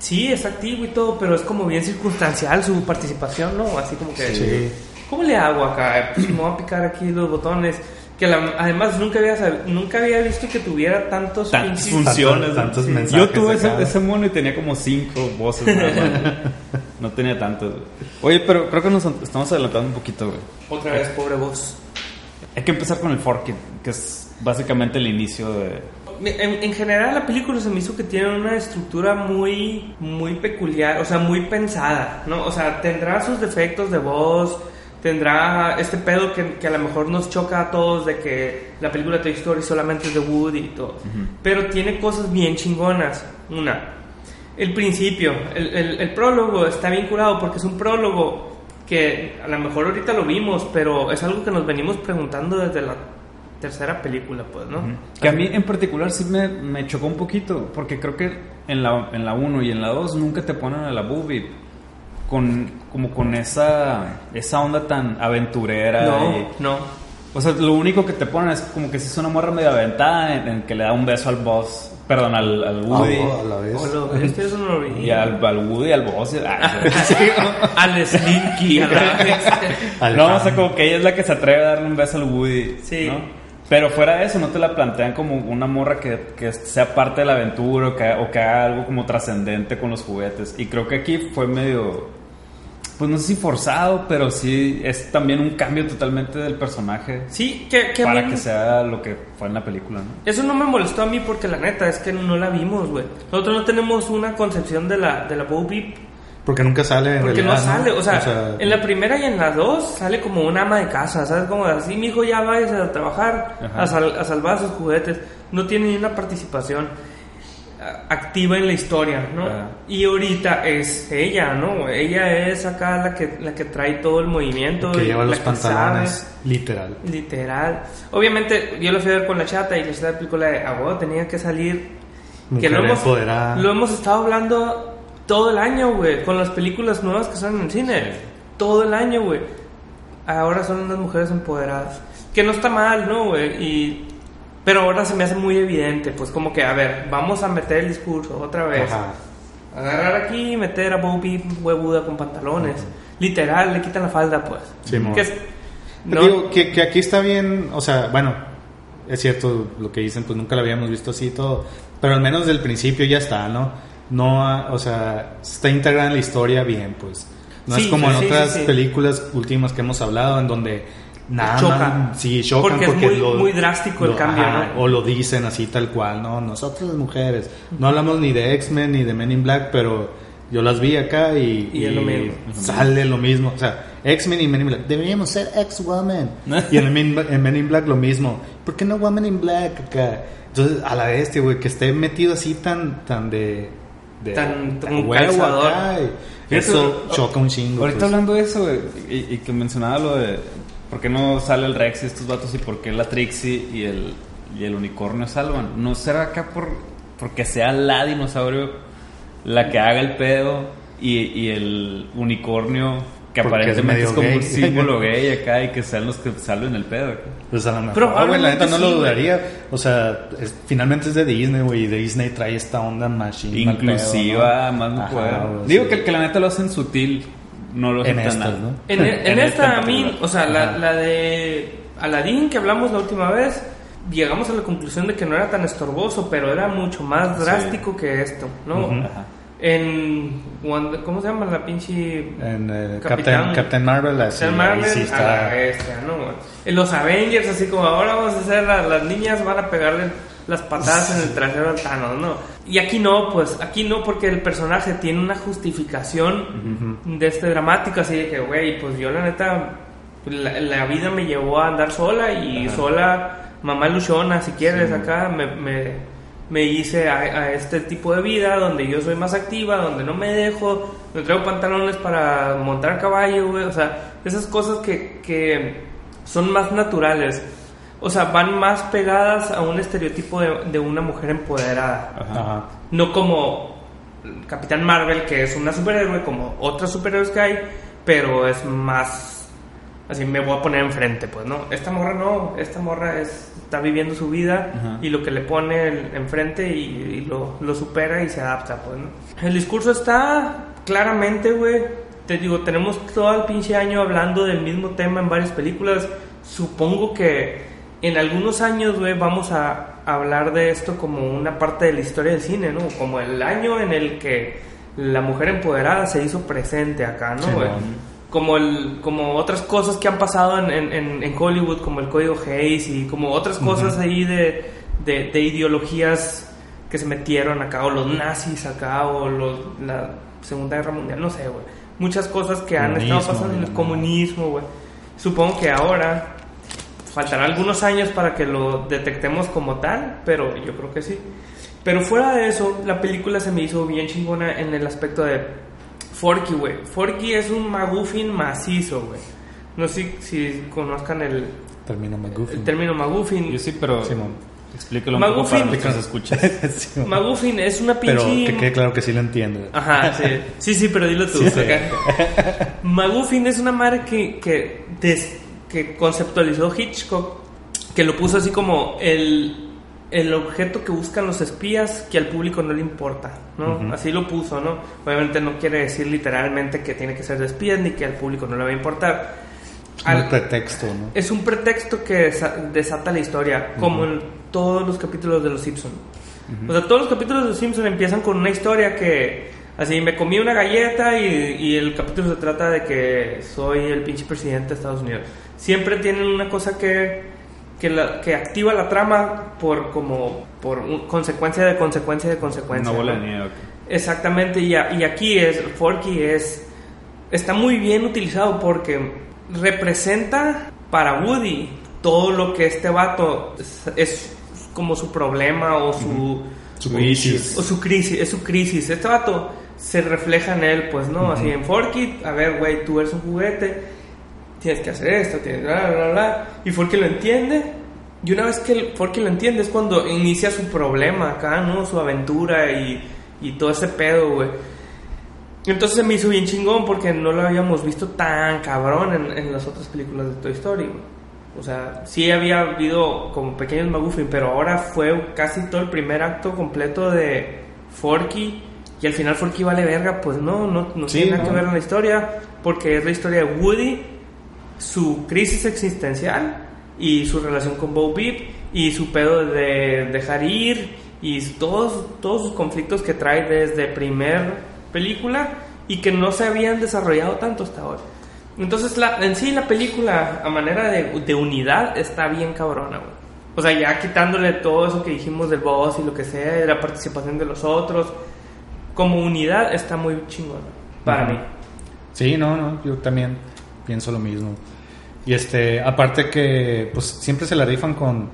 sí, es activo y todo, pero es como bien circunstancial su participación, ¿no? Así como que, Sí. ¿cómo le hago acá? Pues me voy a picar aquí los botones. Que la- además nunca había, nunca había visto que tuviera tantos Tantas funciones. tantos Sí. mensajes. Yo tuve ese, ese mono y tenía como cinco voces. nada más. no tenía tantos. güey. Oye, pero creo que nos estamos adelantando un poquito, güey. Otra vez, pobre voz. Hay que empezar con el forking, que es básicamente el inicio de... En, en general la película se me hizo que tiene una estructura muy muy peculiar, o sea, muy pensada, ¿no? O sea, tendrá sus defectos de voz, tendrá este pedo que, que a lo mejor nos choca a todos de que la película Toy Story solamente es de Woody y todo. Pero tiene cosas bien chingonas. Una, el principio, el, el- el prólogo está bien curado porque es un prólogo que a lo mejor ahorita lo vimos, pero es algo que nos venimos preguntando desde la tercera película, pues, ¿no? Que a mí en particular sí me, me chocó un poquito, porque creo que en la, en la 1 y en la 2 nunca te ponen a la boobie con, como con esa, esa onda tan aventurera. No, y- no. o sea, lo único que te ponen es como que si es una morra medio aventada en, en que le da un beso al boss, perdón, al, al Woody. Ah, a la vez. O lo ves, que eso no lo vi. Y al, al Woody al boss. ah, Al Slinky, a la vez. Al no, o sea, como que ella es la que se atreve a darle un beso al Woody. Sí. ¿no? Pero fuera de eso, no te la plantean como una morra que, que sea parte de la aventura o que, o que haga algo como trascendente con los juguetes. Y creo que aquí fue medio, pues no sé si forzado, pero sí es también un cambio totalmente del personaje Sí, que, que para mí- que sea lo que fue en la película, ¿no? Eso no me molestó a mí porque la neta es que no la vimos, güey. Nosotros no tenemos una concepción de la, de la Bo Peep Porque nunca sale en porque no realidad, sale. O sea, en la primera y en la dos sale como una ama de casa, ¿sabes? Como así, mi hijo ya vaya a trabajar, a, sal- a salvar sus juguetes. No tiene ni una participación ah, activa en la historia, ¿no? Ajá. Y ahorita es ella, ¿no? Ella es acá la que, la que trae todo el movimiento. que lleva la los que pantalones, sabe. literal. Literal. Obviamente, yo lo fui a ver con la chata y la chata de película de ah, tenía que salir. Mujer que lo hemos, empoderada. lo hemos estado hablando todo el año, güey, con las películas nuevas que salen en el cine. Todo el año, güey. Ahora son unas mujeres empoderadas. Que no está mal, ¿no, güey? Y... Pero ahora se me hace muy evidente, pues como que, a ver, vamos a meter el discurso otra vez. Ajá. Agarrar aquí y meter a Bobby huevuda con pantalones. Literal, le quitan la falda, pues. Sí. Que es- no- Digo que, que aquí está bien, o sea, bueno, es cierto lo que dicen, pues nunca lo habíamos visto así y todo, pero al menos del principio ya está, ¿no? No, o sea, está integrada en la historia bien, pues. No Sí, es como en sí, otras sí, películas últimas que hemos hablado en donde nada Choca. más- sí, chocan Porque es muy- muy drástico el cambio, ¿no? O lo dicen así tal cual, ¿no? Nosotros las mujeres. No hablamos ni de X-Men ni de Men in Black, pero yo las vi acá y, Y es lo mismo. sale lo mismo. O sea, X-Men y Men in Black. Deberíamos ser X-Woman. y en Men, en Men in Black lo mismo. ¿Por qué no Woman in Black acá? Entonces, a la bestia, güey, que esté metido así tan, tan de... de Tan- tan calzador. Eso choca un chingo. Ahorita pues. hablando de eso, y, y que mencionaba lo de por qué no sale el Rex y estos vatos y por qué la Trixie y el, y el unicornio salvan. ¿No será acá por porque sea la dinosaurio la que haga el pedo y, y el unicornio que es aparentemente es, como gay. un símbolo gay acá y que sean los que salven el pedo. Pues a lo mejor, Probablemente ah, güey, la neta no sí, lo güey. dudaría. O sea, es- finalmente es de Disney, güey, y Disney trae esta onda machine. pedo, Inclusiva, ¿no? más no Digo sí. que, que la neta lo hacen sutil, no lo hacen En tan estas. ¿no? En, en En esta, esta a mí, o sea, la, la de Aladdin que hablamos la última vez, llegamos a la conclusión de que no era tan estorboso, pero era mucho más Sí. drástico que esto, ¿no? Ajá. En. ¿Cómo se llama la pinche. En eh, Capitán- Captain, Captain Marvel, así, Captain Marvel sí a está. la bestia, ¿no? En los Avengers, así como ahora vamos a hacer, la- las niñas van a pegarle las patadas en el trasero al Thanos, ¿no? Y aquí no, pues, aquí no, porque el personaje tiene una justificación de este dramático, así de que, güey, pues yo la neta, la, la vida me llevó a andar sola y sola, mamá luchona, si quieres, acá, me, me, me hice a, a este tipo de vida donde yo soy más activa, donde no me dejo, me traigo pantalones para montar caballo, güey, o sea, esas cosas que, que son más naturales. O sea, van más pegadas a un estereotipo de, de una mujer empoderada. Ajá. No como Capitán Marvel, que es una superhéroe, como otras superhéroes que hay, pero es más. Así me voy a poner enfrente, pues, ¿no? Esta morra no, esta morra es, está viviendo su vida Ajá. y lo que le pone el- enfrente y, y lo, lo supera y se adapta, pues, ¿no? El discurso está claramente, güey. Te digo, tenemos todo el pinche año hablando del mismo tema en varias películas. Supongo que en algunos años, güey, vamos a hablar de esto como una parte de la historia del cine, ¿no? Como el año en el que la mujer empoderada se hizo presente acá, ¿no? Sí, güey? ¿no? Como el como otras cosas que han pasado en, en- en- Hollywood como el código Hayes y como otras cosas ahí de, de, de ideologías que se metieron acá o los nazis acá o los, la Segunda Guerra Mundial no sé güey. Muchas cosas que han estado pasando en el comunismo güey. Supongo que ahora faltará algunos años para que lo detectemos como tal pero yo creo que sí. Pero fuera de eso la película se me hizo bien chingona en el aspecto de Forky, güey. Forky es un maguffin macizo, güey. No sé si conozcan el, Termino McGuffin. el término maguffin. Yo sí, pero Simón. explícalo un poco Maguffin. para nuestros escuchas. Sí, man. Maguffin es una Pero pinche... que quede claro que sí lo entiendo. Ajá, sí. Sí, sí, pero dilo tú. Sí, sí. acá. Maguffin es una madre que, que, des- que conceptualizó Hitchcock, que lo puso así como el, el objeto que buscan los espías que al público no le importa, ¿no? Así lo puso, ¿no? Obviamente no quiere decir literalmente que tiene que ser de espías ni que al público no le va a importar. Un Al- pretexto, ¿no? es un pretexto que desa- desata la historia, como en todos los capítulos de Los Simpson. O sea, todos los capítulos de Los Simpson empiezan con una historia que, así, me comí una galleta y, y el capítulo se trata de que soy el pinche presidente de Estados Unidos. Siempre tienen una cosa que, que, la- que activa la trama por como por un- consecuencia de consecuencia de consecuencia. Una bola ¿no? de nieve. Exactamente, y, a- y aquí es, Forky es, está muy bien utilizado porque representa para Woody todo lo que este vato es, es como su problema o su, Su crisis. o su crisis, es su crisis. Este vato se refleja en él, pues no, así en Forky, a ver, güey, tú eres un juguete, tienes que hacer esto, tienes bla, bla, bla, y Forky lo entiende. Y una vez que Forky lo entiende es cuando inicia su problema acá, ¿no? Su aventura y, y todo ese pedo, güey. Entonces se me hizo bien chingón porque no lo habíamos visto tan cabrón en, en las otras películas de Toy Story, güey. O sea, sí había habido como pequeños McGuffin, pero ahora fue casi todo el primer acto completo de Forky. Y al final Forky vale verga, pues no, no, no Sí, tiene nada no. que ver en la historia, porque es la historia de Woody, su crisis existencial y su relación con Bo Peep y su pedo de dejar ir y todos, todos sus conflictos que trae desde primer película y que no se habían desarrollado tanto hasta ahora. Entonces, la, en sí, la película, a manera de, de unidad, está bien cabrona, güey. O sea, ya quitándole todo eso que dijimos del boss y lo que sea, de la participación de los otros, como unidad está muy chingona, para mí. Sí, no, no, yo también pienso lo mismo. Y este, aparte que, pues siempre se la rifan con,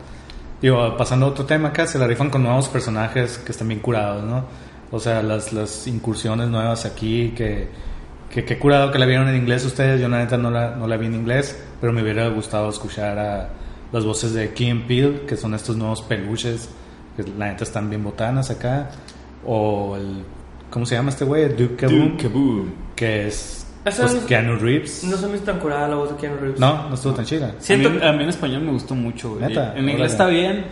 digo, pasando a otro tema acá, se la rifan con nuevos personajes que están bien curados, ¿no? O sea, las, las incursiones nuevas aquí, que, que, que curado que la vieron en inglés ustedes, yo la neta no la, no la vi en inglés, pero me hubiera gustado escuchar a las voces de Kim Peel, que son estos nuevos peluches, que la neta están bien botanas acá, o el ¿Cómo se llama este güey? Duke Kaboom. Duke Kaboom. Que es. Pues, no es- Keanu Reeves. No se me hizo tan curada la voz de Keanu Reeves. No, no estuvo tan chida. Siento a, mí, a mí en español me gustó mucho, güey. Neta, En inglés está bien,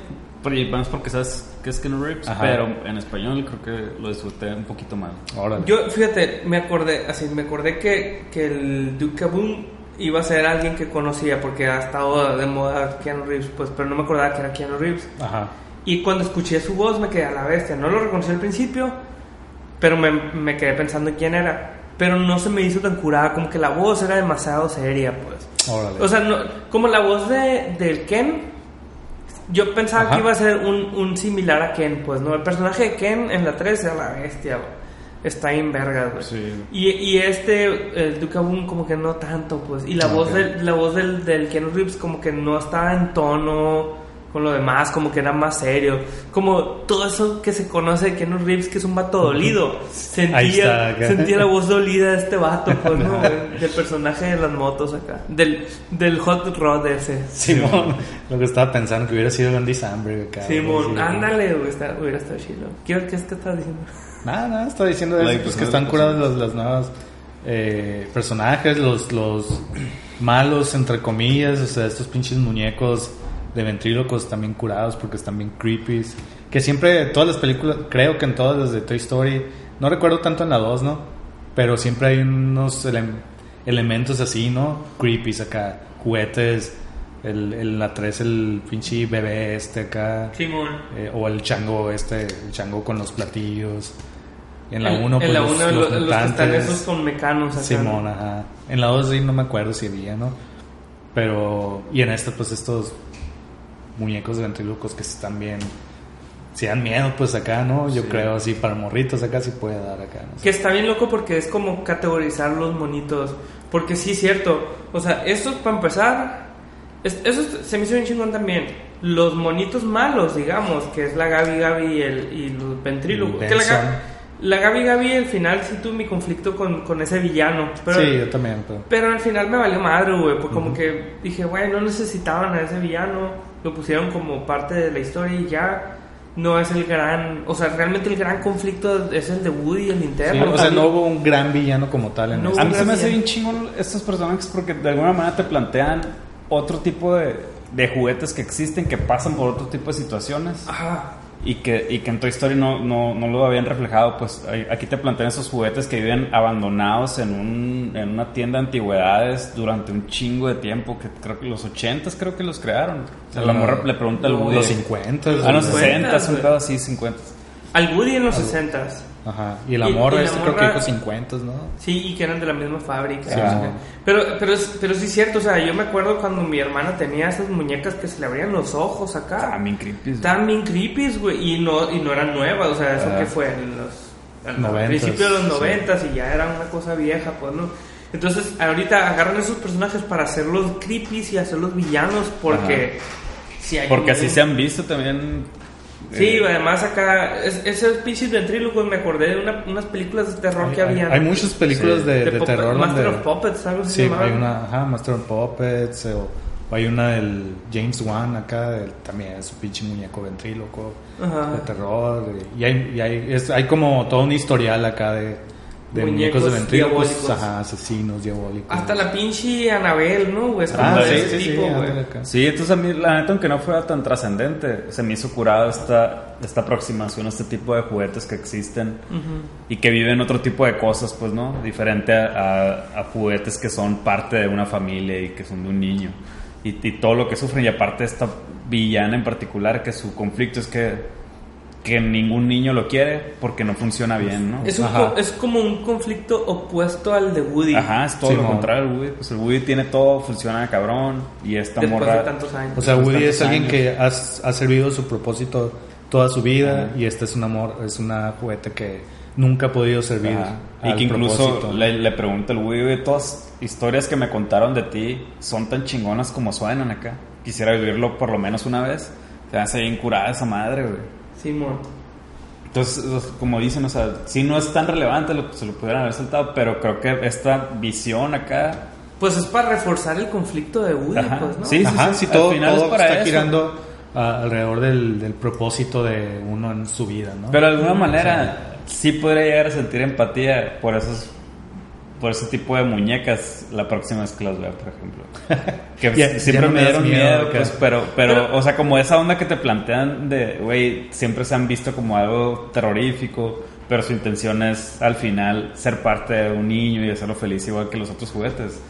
porque, vamos porque sabes que es Keanu Reeves, Ajá. pero en español creo que lo disfruté un poquito más. Órale. Yo, fíjate, me acordé, así, me acordé que, que el Duke Kaboom iba a ser alguien que conocía porque ha estado de moda Keanu Reeves, pues, pero no me acordaba que era Keanu Reeves. Aja. Y cuando escuché su voz me quedé a la bestia. No lo reconocí al principio, pero me, me quedé pensando en quién era. Pero no se me hizo tan curada, como que la voz era demasiado seria, pues. Órale. O sea, no, como la voz de, del Ken, yo pensaba Ajá. que iba a ser un, un similar a Ken, pues, ¿no? El personaje de Ken en la 3 era la bestia, güey. Está en vergas, güey. Sí. Y, y este, el Duke Boom, como que no tanto, pues. Y la Ah, voz, del, la voz del, del Ken Reeves, como que no estaba en tono con lo demás, como que era más serio. Como todo eso que se conoce de Ken Reeves, que es un vato dolido. Sentía, está, sentía la voz dolida de este vato, pues, ¿no? Del personaje de las motos acá. Del, del hot rod ese. Simón. Lo que estaba pensando que hubiera sido Andy Samberg acá. Simón, ándale, güey, está- hubiera estado chido. ¿Qué, qué es que estás diciendo? Nada, nada, estaba diciendo La eso, pues, que están de curados los, los nuevos eh, personajes, los, los malos, entre comillas, o sea, estos pinches muñecos de ventrílocos también curados porque están bien creepy. Que siempre, todas las películas, creo que en todas las de Toy Story, no recuerdo tanto en la 2, ¿no? Pero siempre hay unos ele- elementos así, ¿no? Creepy acá, juguetes. El, el- la 3, el pinche bebé este acá. Simón. Eh, o el chango este, el chango con los platillos. En la En- 1 en pues la los, uno, los lo- los que están esos con mecanos acá. Simón, ¿no? ajá. En la 2 sí no me acuerdo si había, ¿no? Pero y en esta pues estos muñecos de ventrílocos que están bien si dan miedo pues acá, ¿no? Yo creo así para morritos acá sí puede dar acá, no sé. Que está bien loco porque es como categorizar los monitos. Porque sí es cierto. O sea, estos para empezar. es- eso se me hizo bien chingón también. Los monitos malos, digamos, que es la Gaby Gaby y, el, y los ventrílocos. Que la, Ga- Benson. La Gaby Gaby al final sí tuve mi conflicto con, con ese villano. Pero, sí, yo también, pero pero al final me valió madre, güey. Pues como que dije, güey, no necesitaban a ese villano. Lo pusieron como parte de la historia y ya. No es el gran. O sea, realmente el gran conflicto es el de Woody, el Sí, interno. o sea, no hubo un gran villano como tal en No. A mí se me hace bien chingón estos personajes porque de alguna manera te plantean otro tipo de, de juguetes que existen, que pasan por otro tipo de situaciones Ajá. Y que, y que en Toy Story no, no, no lo habían reflejado. Pues aquí te plantean esos juguetes que viven abandonados en, un, en una tienda de antigüedades durante un chingo de tiempo, que creo que los 80 creo que los crearon. O sea, la No. morra le pregunta al Woody. Los 50. Ah, no, güey. 60, un así, 50. Al Woody en los 60 Ajá. Y el Y- amor y la este creo que morra- dijo 50, ¿no? Sí, y que eran de la misma fábrica. Sí, pero, pero, pero sí es cierto, o sea, yo me acuerdo cuando mi hermana tenía esas muñecas que se le abrían los ojos acá. También creepy. Estaban bien creepy, güey, y no, y no eran nuevas, o sea, eso Ah. que fue en los al principio de los sí. noventas y ya era una cosa vieja, pues, ¿no? Entonces, ahorita agarran esos personajes para hacerlos creepy y hacerlos villanos porque... si hay Porque un- así se han visto también. Sí, eh, además acá, es, esos pinches ventrílocos, me acordé de una- unas películas de terror que había. hay muchas películas Sí. de, de Puppet- terror Master donde... of Puppets, algo así Sí, hay una, ajá, Master of Puppets, o, o hay una del James Wan acá, del- también es un pinche muñeco ventríloco Ajá. de terror. Y hay, y hay, es- hay como todo un historial acá de, de muñecos, Muñecos de ventrílocos, diabólicos. ajá, asesinos diabólicos. Hasta la pinche Anabel, ¿no? güey? Ah, de sí, ese sí, sí, tipo, güey. ándale acá. Sí, entonces a mí, la neta, aunque no fuera tan trascendente, se me hizo curado esta, esta aproximación a este tipo de juguetes que existen y que viven otro tipo de cosas, pues, ¿no? Diferente a, a- a juguetes que son parte de una familia y que son de un niño. Y, y todo lo que sufren, y aparte esta villana en particular, que su conflicto es que, que ningún niño lo quiere porque no funciona bien, ¿no? Es, un co- es como un conflicto opuesto al de Woody. Ajá, es todo Sí, lo contrario al Woody. Pues el Woody tiene todo, funciona cabrón. Y esta Después morra. de tantos años. O sea, Woody es alguien años. que has- ha, servido su propósito toda su vida y este es un amor, es una juguete que nunca ha podido servir. Ajá. Y al que incluso le, le pregunta el güey, "Oye, todas historias que me contaron de ti son tan chingonas como suenan acá. Quisiera vivirlo por lo menos una vez. Se hace bien curada esa madre, güey. Simón. Entonces, o sea, como dicen, o sea, sí no es tan relevante, lo, se lo pudieran haber saltado, pero creo que esta visión acá... Pues es para reforzar el conflicto de Woody, Ajá. pues, ¿no? Sí, Ajá, sí, sí, al todo, final todo es para está eso. girando ah, alrededor del, del propósito de uno en su vida, ¿no? Pero de alguna manera, sí podría llegar a sentir empatía por esos por ese tipo de muñecas la próxima vez que las vea, por ejemplo. Que Ya- siempre ya no me dieron miedo, pues, pero, pero, Pero- o sea, como esa onda que te plantean de, güey, siempre se han visto como algo terrorífico, pero su intención es al final ser parte de un niño y hacerlo feliz igual que los otros juguetes.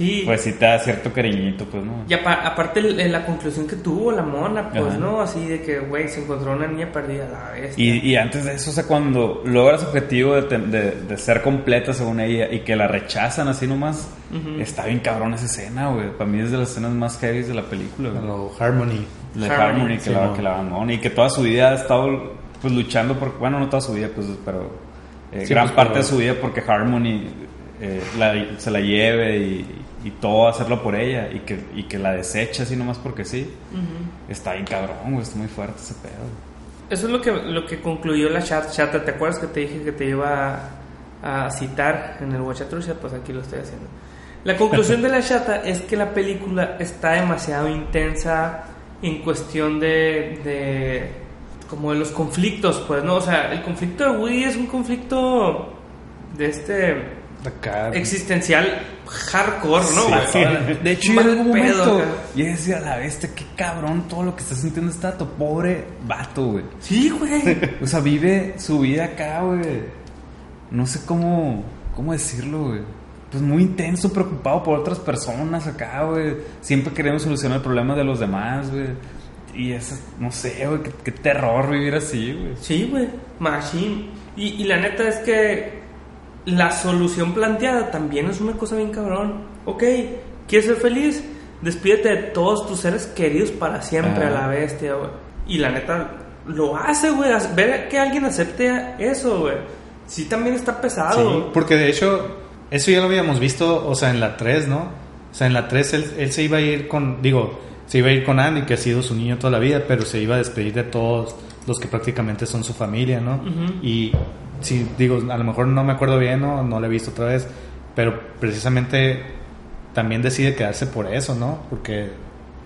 Sí. Pues sí te da cierto cariñito, pues, ¿no? Y apa- aparte el- la conclusión que tuvo la mona, pues, Ajá. ¿no? Así de que, güey, se encontró una niña perdida la vez. Y, y antes de eso, o sea, cuando logras objetivo de, de- de ser completa según ella y que la rechazan así nomás, está bien cabrón esa escena, güey. Para mí es de las escenas más heavy de la película, güey. Lo Harmony. De Harmony, Harmony, que, sí, la, no. que la abandona y que toda su vida ha estado pues luchando por, bueno, no toda su vida, pues, pero eh, Sí, gran pues, parte pero- de su vida porque Harmony eh, la- se la lleve y, y todo hacerlo por ella y que, y que la deseche así nomás porque sí. Está bien cabrón, güey, está muy fuerte ese pedo. Eso es lo que, lo que concluyó la chat, chata. ¿Te acuerdas que te dije que te iba a, a citar en el Huachatrucha? Pues aquí lo estoy haciendo. La conclusión de la chata es que la película está demasiado intensa en cuestión de, de como de los conflictos, pues, ¿no? O sea, el conflicto de Woody es un conflicto de este Acá. existencial hardcore, ¿no? Sí? De hecho, Mal en algún momento acá. yo decía a la bestia, qué cabrón todo lo que está sintiendo este dato, pobre vato, güey. Sí, güey. O sea, vive su vida acá, güey. No sé cómo, cómo decirlo, güey. Pues muy intenso, preocupado por otras personas acá, güey. Siempre queremos solucionar el problema de los demás, güey. Y eso, no sé, güey, qué, qué terror vivir así, güey. Sí, güey, machine. Y, y la neta es que la solución planteada también es una cosa bien cabrón. Ok, ¿quieres ser feliz? Despídete de todos tus seres queridos para siempre a la bestia, güey. Y la neta lo hace, güey. Ver que alguien acepte eso, güey. Sí, también está Sí, pesado. porque de hecho, eso ya lo habíamos visto, o sea, en la 3, ¿no? O sea, en la 3 él, él se iba a ir con, digo, se iba a ir con Andy, que ha sido su niño toda la vida, pero se iba a despedir de todos los que prácticamente son su familia, ¿no? Y sí, digo, a lo mejor no me acuerdo bien, ¿no? No lo he visto otra vez, pero precisamente también decide quedarse por eso, ¿no? Porque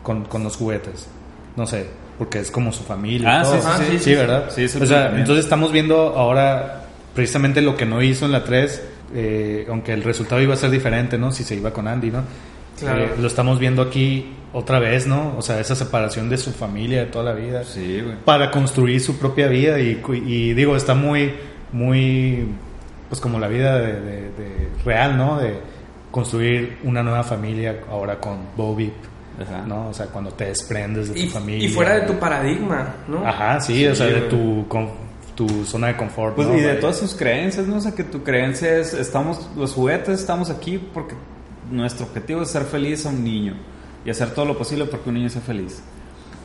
con, con los juguetes, no sé, porque es como su familia. Ah, todo. sí, sí, sí. Sí, ¿verdad? Sí, o sea, entonces estamos viendo ahora precisamente lo que no hizo en la 3, eh, aunque el resultado iba a ser diferente, ¿no? Si se iba con Andy, ¿no? Claro. Eh, lo estamos viendo aquí otra vez, ¿no? O sea, esa separación de su familia de toda la vida Sí, güey. para construir su propia vida y, y digo, está muy, muy, pues como la vida de, de- de real, ¿no? De construir una nueva familia ahora con Bobby, Ajá. ¿no? O sea, cuando te desprendes de tu Y, familia. y fuera de tu paradigma, ¿no? Ajá, sí, o sea, de tu, con- tu zona de confort. Pues ¿no? y de todas sus creencias, ¿no? O sea, que tu creencia es, estamos, los juguetes estamos aquí porque nuestro objetivo es ser feliz a un niño y hacer todo lo posible porque un niño sea feliz.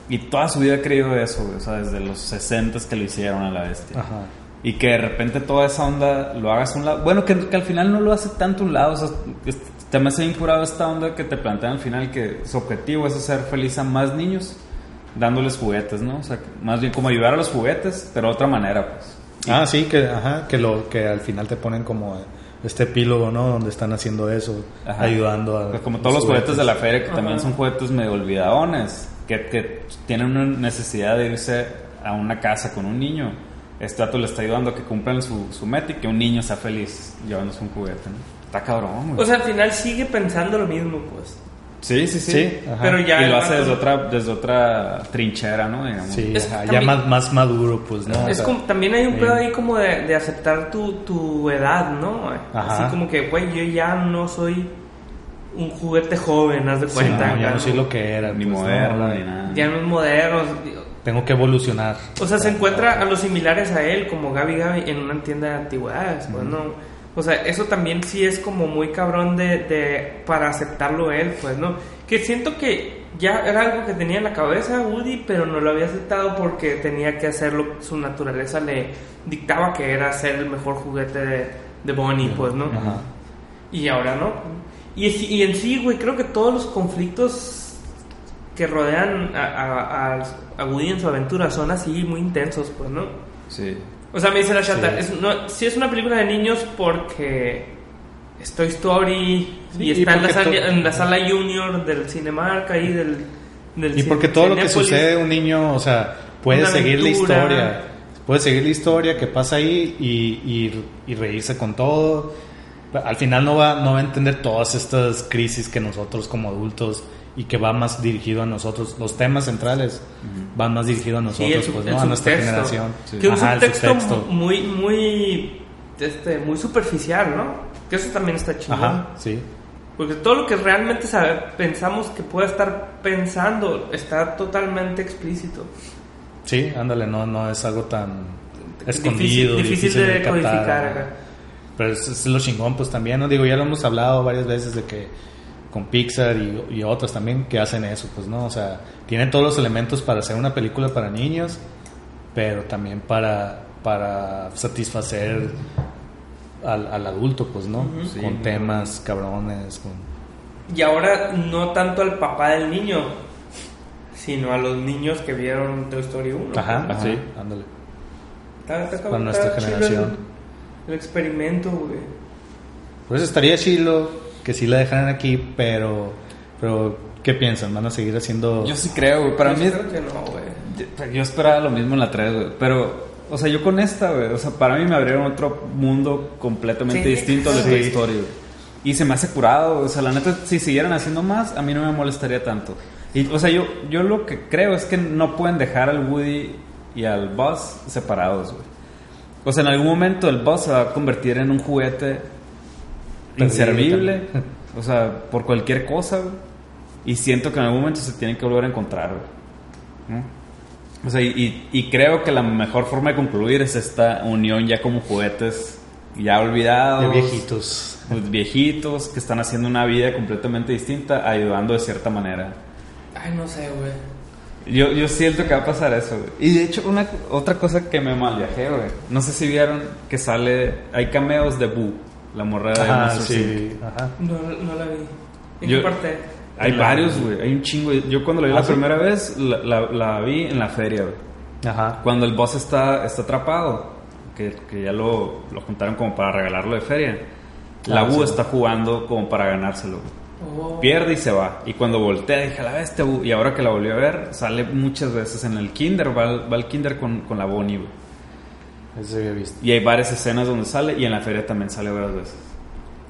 Y toda su vida ha creído eso, güey, o sea, desde los 60 que lo hicieron a la bestia. Ajá. Y que de repente toda esa onda lo hagas a un lado. Bueno, que, que al final no lo hace tanto a un lado. O sea, es- te me hace bien curado esta onda que te plantean al final que su objetivo es hacer feliz a más niños dándoles juguetes, ¿no? O sea, que más bien como ayudar a los juguetes, pero de otra manera, pues. Ah, sí, que, ajá, que, lo, que al final te ponen como este epílogo, ¿no? Donde están haciendo eso, Ajá. ayudando a... Pues como todos los juguetes de la feria, que también son juguetes medio olvidadones, que, que tienen una necesidad de irse a una casa con un niño. Este dato le está ayudando a que cumplan su, su meta y que un niño sea feliz llevándose un juguete, ¿no? Está cabrón, güey. O sea, al final sigue pensando lo mismo, pues. sí, sí, sí. Sí, ajá. Pero ya y lo hace desde otra, desde otra trinchera, ¿no? Digamos. Sí, Es ajá, que ya también- más, más maduro, pues, ¿no? Es como, también hay un sí. pedo ahí como de, de aceptar tu, tu edad, ¿no? Ajá. Así como que, güey, yo ya no soy un juguete joven, haz de sí, cuenta. no, ya no soy lo que era. Ni pues, ¿no? moderno, ni nada. Ya no es moderno. Tengo que evolucionar. O sea, se encuentra a los similares a él, como Gaby Gaby, en una tienda de antigüedades, pues, ¿no? O sea, eso también sí es como muy cabrón de, de para aceptarlo él, pues, ¿no? Que siento que ya era algo que tenía en la cabeza Woody, pero no lo había aceptado porque tenía que hacerlo, su naturaleza le dictaba que era ser el mejor juguete de, de Bonnie, pues, ¿no? Ajá. Y ahora no. Y, y en sí, güey, creo que todos los conflictos que rodean a, a, a- a Woody en su aventura son así muy intensos, pues, ¿no? Sí. O sea, me dice la chata, Sí. es, no, sí es una película de niños porque es Toy Story Sí, y y está en la, sala, to- en la sala junior del Cinemark ahí del... del Y porque todo lo que sucede un niño, o sea, puede seguir la historia, puedes seguir la historia que pasa ahí y, y, y reírse con todo. Al final no va, no va a entender todas estas crisis que nosotros como adultos y que va más dirigido a nosotros. Los temas centrales van más dirigidos a nosotros, Sí, el, pues, el ¿no? a nuestra generación. Que un Ajá, el subtexto, subtexto. muy, muy, este, muy superficial, ¿no? Que eso también está chido. Ajá, sí. Porque todo lo que realmente sabe- pensamos que pueda estar pensando está totalmente explícito. Sí, ándale, no, no es algo tan Difícil- escondido, difícil de captar, codificar acá. Pero es, es lo chingón, pues también, ¿no? Digo, ya lo hemos hablado varias veces de que con Pixar y, y otras también que hacen eso, pues, ¿no? O sea, tienen todos los elementos para hacer una película para niños, pero también para, para satisfacer al, al adulto, pues, ¿no? Sí. con temas cabrones, con... Y ahora no tanto al papá del niño, sino a los niños que vieron Toy Story 1. Ajá, sí. ándale. Está- está cabrón, Para nuestra generación. El, el experimento, güey. Por eso estaría chilo que sí la dejaran aquí, pero, pero ¿qué piensan? ¿Van a seguir haciendo...? Yo sí creo, güey. Para Yo mí creo que no, güey. Yo, esperaba lo mismo en la 3, güey. Pero, o sea, yo con esta, güey. O sea, para mí me abrieron otro mundo completamente Sí. distinto de Sí. Toy Story, güey. Y se me hace curado. O sea, la neta, si siguieran haciendo más, a mí no me molestaría tanto. Y, o sea, yo, yo lo que creo es que no pueden dejar al Woody y al Buzz separados, güey. O sea, en algún momento el Buzz se va a convertir en un juguete inservible. también. O sea, por cualquier cosa, güey. Y siento que en algún momento se tienen que volver a encontrar, güey. ¿no? O sea, y, y- creo que la mejor forma de concluir es esta unión ya como juguetes ya olvidados. de viejitos. pues, viejitos que están haciendo una vida completamente distinta, ayudando de cierta manera. Ay, no sé, güey. Yo, yo siento que va a pasar eso, güey. Y de hecho, una, otra cosa que me mal viajé, güey. No sé si vieron que sale. Hay cameos de Boo, la morra de Inc. sí, ajá. No, no la vi. ¿En Yo- qué parte? Hay La- varios, güey. Hay un chingo. Yo cuando la vi ¿Ah, la sí? primera vez, la, la- la vi en la feria, güey. Ajá. Cuando el boss está, está atrapado, que, que ya lo, lo juntaron como para regalarlo de feria. La Ah, sí. está jugando como para ganárselo. güey. Oh. Pierde y se va. Y cuando voltea, dije, la bestia, Boo. Y ahora que la volví a ver, sale muchas veces en el kinder. Va, al- va al kinder con, con la Bonnie, güey. Eso había visto. Y hay varias escenas donde sale y en la feria también sale varias veces.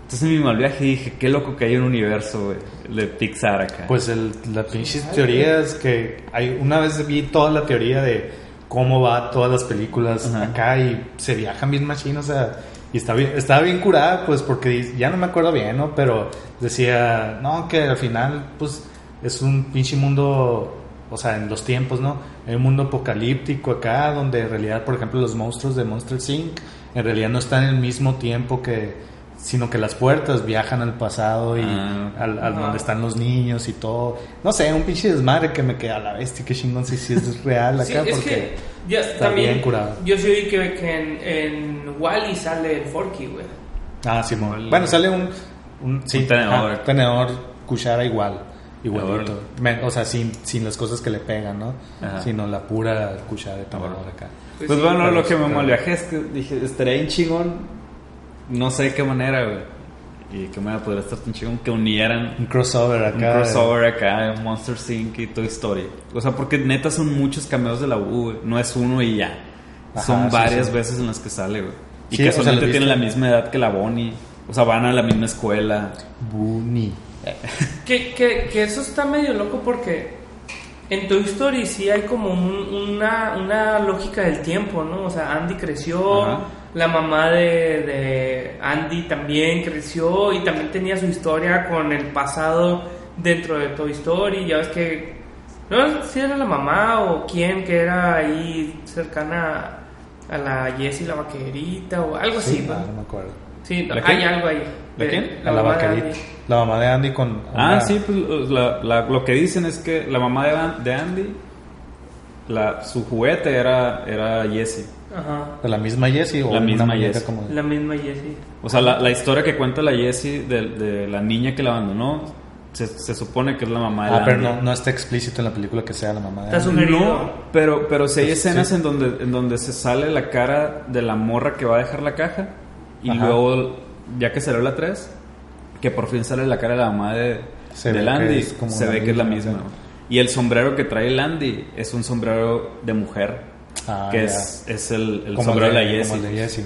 Entonces en mi mal viaje dije, qué loco que hay un universo, güey, de Pixar acá. Pues el, las pinches teorías que hay una vez vi toda la teoría de cómo va todas las películas Ajá. acá y se viajan bien machín, o sea, y está bien, estaba bien curada, pues porque ya no me acuerdo bien, ¿no? Pero decía, no, que al final, pues es un pinche mundo, o sea, en los tiempos, ¿no? Hay un mundo apocalíptico acá, donde en realidad, por ejemplo, los monstruos de Monster Inc. en realidad no están en el mismo tiempo que sino que las puertas viajan al pasado y Ah. al, donde están los niños y todo. No sé, un pinche desmadre que me queda a la bestia, que chingón si sí es real Sí, acá, es porque ya, está también, bien curado. Yo sí oí que, que en, en Wally sale el Forky, güey. Ah, sí. Bueno, sale un, un, sí, Un tenedor. ajá, tenedor, cuchara igual, igualito. Me- o sea, sin, sin las cosas que le pegan, ¿no? Ajá. Sino la pura cuchara de Órale. acá. Pues Pues sí, bueno, lo que me sí, mal claro. viajé es que dije, estaría bien chingón. No sé de qué manera, güey. Y qué manera podría estar tan chingón que unieran Un crossover acá. un crossover acá Monster Inc. y Toy Story. O sea, porque neta son muchos cameos de la U, güey. No es uno y ya. Ajá, son sí, varias sí. veces en las que sale, güey. Y Sí, o sea, casualmente ¿lo tienen la misma edad que la Bonnie. O sea, van a la misma escuela. Bunny. Que, que, que eso está medio loco porque en Toy Story sí hay como un- una, una lógica del tiempo, ¿no? O sea, Andy creció, Ajá. la mamá de, de Andy también creció y también tenía su historia con el pasado dentro de Toy Story. Ya ves que, no sé si era la mamá o quién que era ahí cercana a la Jessie la vaquerita o algo así, Sí, ¿no? no me acuerdo. Sí, ¿La hay algo ahí. ¿La de- quién? La, mamá de vaquerita. Andy. La mamá de Andy con. Ah, una- sí, pues la- la- lo que dicen es que la mamá de, de Andy, la, su juguete era, era Jessie. Ajá. ¿De la misma Jessie o La misma Jessie. como La misma Jessie. O sea, la, la historia que cuenta la Jessie de, de la niña que la abandonó, se, se supone que es la mamá de Ah, pero Andy. no, no está explícito en la película que sea la mamá de Está Andy. sugerido. No, pero, pero sí hay Pues, escenas sí. en, donde, en donde se sale la cara de la morra que va a dejar la caja y Ajá. luego, ya que salió la 3, que por fin sale la cara de la mamá de, Se del Andy, como se la ve que es la misma. Y el sombrero que trae el Andy es un sombrero de mujer. Ah, que es, es el, el Como sombrero de la como Jessie. el de Jessie.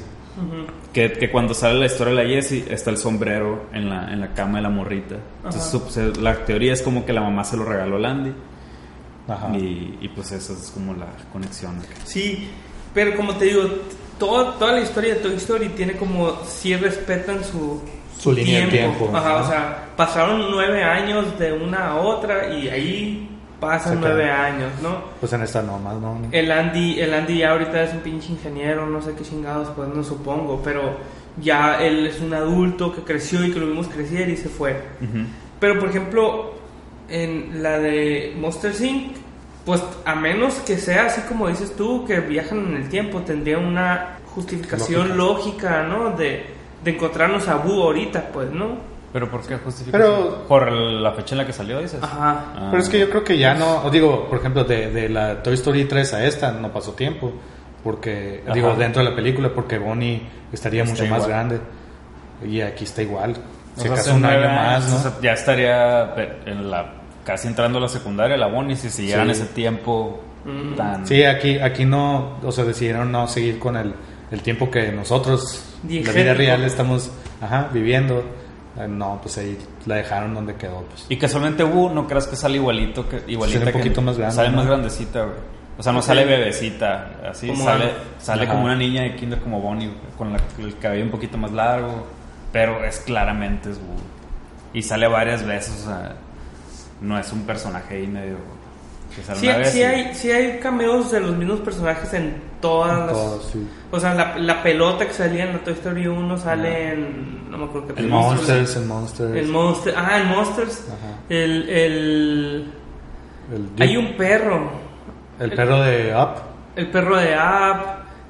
Que, que cuando sale la historia de la Jessie está el sombrero en la, en la cama de la morrita. Entonces su- se- la teoría es como que la mamá se lo regaló a Landy. Ajá. Y, y pues esa es como la conexión. Sí, pero como te digo, todo, toda la historia de Toy Story tiene como si respetan su, Su línea de tiempo, Ajá, o sea, pasaron nueve años de una a otra y ahí pasan nueve años, ¿no? Pues en esta no, más no. El Andy, el Andy ya ahorita es un pinche ingeniero, no sé qué chingados, pues no supongo, pero ya él es un adulto que creció y que lo vimos crecer y se fue. Pero por ejemplo, en la de Monster Inc., pues a menos que sea así como dices tú, que viajan en el tiempo, tendría una justificación lógica, ¿no? De, de encontrarnos a Boo ahorita, pues, ¿no? ¿Pero por qué justifica? Pero- Por la fecha en la que salió, dices. Ajá. Ah. Pero es que yo creo que ya no, os digo, por ejemplo, de, de la Toy Story 3 a esta no pasó tiempo, porque, Ajá. digo, dentro de la película, porque Bonnie estaría Está mucho más grande, y aquí está igual, O si sea, acaso hace un año más, ¿no? o sea, ya estaría en la, casi entrando a la secundaria la Bonnie si siguieran Sí. ese tiempo Mm. tan... Sí, aquí, aquí no, o sea, decidieron no seguir con el, el tiempo que nosotros, la vida real, estamos ajá, viviendo. Eh, No, pues ahí la dejaron donde quedó. Pues. Y casualmente Wu, ¿no crees que sale igualito que igualita Sale un que- poquito más grande, Sale ¿no? más grandecita, güey. O sea, no sale bebecita, así Como sale, sale Ajá. como una niña de kinder como Bonnie, güey, con la- el cabello un poquito más largo, pero es claramente es Wu. Y sale varias veces, o sea, no es un personaje ahí medio que sale Sí, una vez sí y- hay, sí hay cameos de los mismos personajes en todas las... Sí. O sea, la, la pelota que salía en la Toy Story 1 sale en... No me acuerdo qué El película. Monsters, el Monsters. El Monster... Ah, el Monsters. Ajá. El, el... el, Hay un perro. el perro de Up. El perro de App.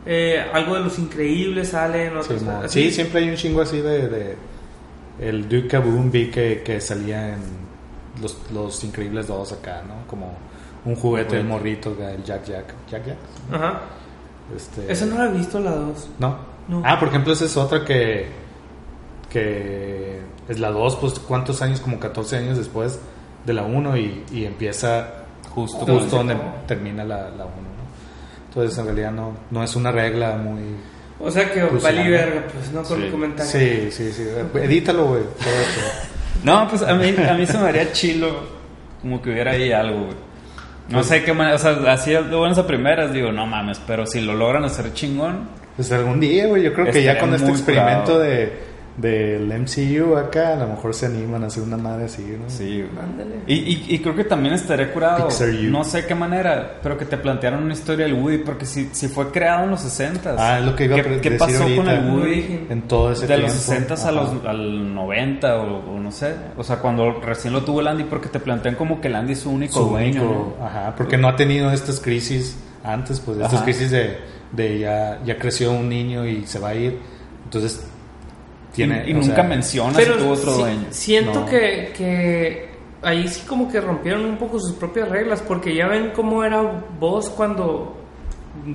eh, algo de los increíbles sale en Sí, otros- así. sí, siempre hay un chingo así de, de el Duke Kaboom vi que, que salía en los, los Increíbles 2 acá, ¿no? Como un juguete del morrito, el Jack Jack. Jack Jack. Ajá. Este, Esa no la he visto, la 2. ¿No? No. Ah, por ejemplo, esa es otra que que es la 2, pues cuántos años, como 14 años después de la 1 y, y empieza Justo justo, como- donde termina la, la 1, ¿no? Entonces, en realidad no, no es una regla muy... O sea que vale verga, pues no con sí. el comentario. Sí, sí, sí. Edítalo, güey. No, pues a mí, a mí se me haría chilo como que hubiera ahí algo, güey. No Pues sé qué manera, o sea, así de buenas a primeras digo, no mames, pero si lo logran hacer chingón, Pues algún día, güey, yo creo que ya con este experimento curado. de del MCU acá, a lo mejor se animan a hacer una madre así, ¿no? sí. Ándale. Y, y, y creo que también estaría curado, no sé qué manera, pero que te plantearon una historia del Woody, porque si, si fue creado en los 60 Ah, es lo que iba a ¿Qué, qué decir pasó con el Woody? En todo ese de tiempo. los 60 a los, al 90 o, o no sé. O sea, cuando recién lo tuvo el Andy, porque te plantean como que el Andy es su único su dueño. único, ¿no? ajá, porque no ha tenido estas crisis antes, pues estas Ajá. crisis de, de ya, ya creció un niño y se va a ir, entonces tiene... y, nunca sea, menciona Pero si tuvo otro dueño. siento No. que, que ahí sí como que rompieron un poco sus propias reglas, porque ya ven cómo era Buzz cuando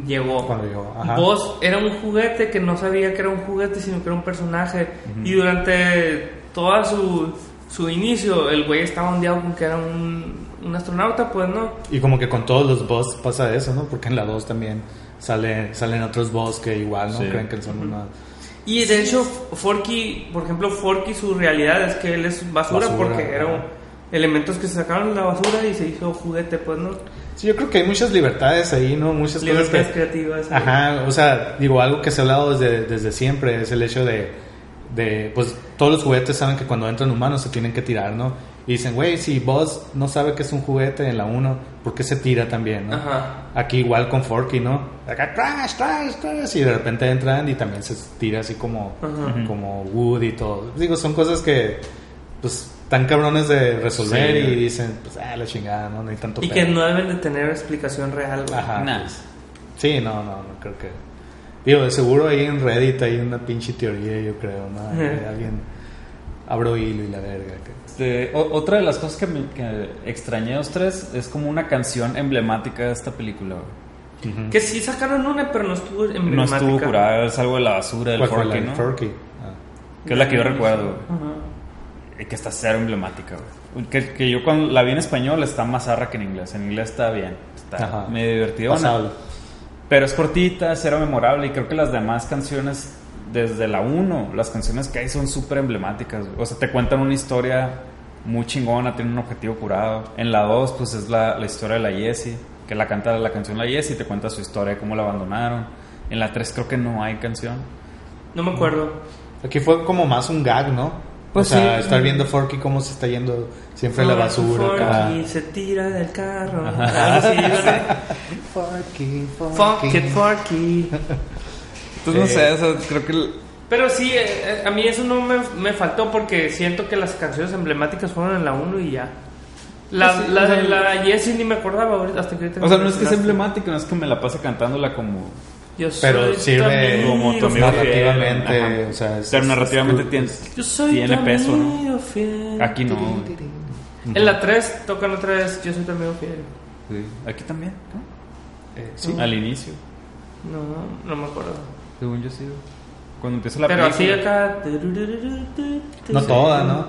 llegó. Cuando llegó, ajá. Buzz era un juguete que no sabía que era un juguete, sino que era un personaje. Y durante toda su, su inicio, el güey estaba ondeado con que era un, un astronauta, pues no. Y como que con todos los boss pasa eso, ¿no? Porque en la 2 también sale, salen otros boss que igual, ¿no? Sí. Creen que son una... Y de hecho, Forky, por ejemplo, Forky, su realidad es que él es basura, Basura, porque eran elementos que se sacaron de la basura y se hizo juguete, pues no. Sí, yo creo que hay muchas libertades ahí, ¿no? Muchas cosas Libertades que... creativas. Ajá, o sea, digo, algo que se ha hablado desde, desde siempre es el hecho de, de, pues, todos los juguetes saben que cuando entran humanos se tienen que tirar, ¿no? Y dicen, güey, si Buzz no sabe que es un juguete en la 1, ¿por qué se tira también, no? Ajá. Aquí igual con Forky, ¿no? Acá, crash, crash, crash, y de repente entran y también se tira así como, Ajá. como Woody y todo. Digo, son cosas que, pues, tan cabrones de resolver Sí. y dicen, pues, ah, la chingada, ¿no? No hay tanto Y pedo. que no deben de tener explicación real. güey. Ajá. Nah. pues. Sí, no, no, no creo que. Digo, de seguro ahí en Reddit hay una pinche teoría, yo creo, ¿no? Hay alguien abro hilo y la verga. Este, o- otra de las cosas que, me, que extrañé a los tres es como una canción emblemática de esta película. güey. Que sí sacaron una, pero no estuvo No emblemática. estuvo curada, es algo de la basura del ¿Cuál fue la Forky, ¿no? Forky? Ah. Que es la que yo recuerdo. güey. Ajá. Y que está cero emblemática, güey. Que, que yo cuando la vi en español está más zarra que en inglés. En inglés está bien. Está Ajá. medio divertido. Pero es cortita, cero memorable y creo que las demás canciones, desde la 1, las canciones que hay son súper emblemáticas. güey. O sea, te cuentan una historia muy chingona, tienen un objetivo curado. En la 2, pues es la, la historia de la Jessie, que la canta la canción La Jessie, te cuenta su historia de cómo la abandonaron. En la 3 creo que no hay canción. No me acuerdo. Aquí fue como más un gag, ¿no? Pues o sea, sí. estar viendo Forky cómo se está yendo siempre a la basura. acá. Forky se tira del carro. Ajá. Así, ¿verdad? Forky, Fuck it, Forky. Entonces, no Sí. sé, o sea, creo que... el- Pero sí, eh, eh, a mí eso no me, me faltó porque siento que las canciones emblemáticas fueron en la 1 y ya. La, Pues sí, la o sea, de la Jessie ni me acordaba ahorita, hasta que ahorita O sea, no es que sea mencionaste. emblemático, no es que me la pase cantándola como... Yo soy Pero sirve como tu amigo fiel. narrativamente, Ajá. o sea, es- Pero es- narrativamente es- tiene, Yo soy tiene tu peso, ¿no? amigo fiel. Aquí no. En la 3 tocan otra vez Yo soy tu amigo fiel. Sí. Aquí también, ¿no? eh, sí. Al inicio, No, no me acuerdo. Según yo sí. Cuando empieza la Pero así acá. No toda, ¿no?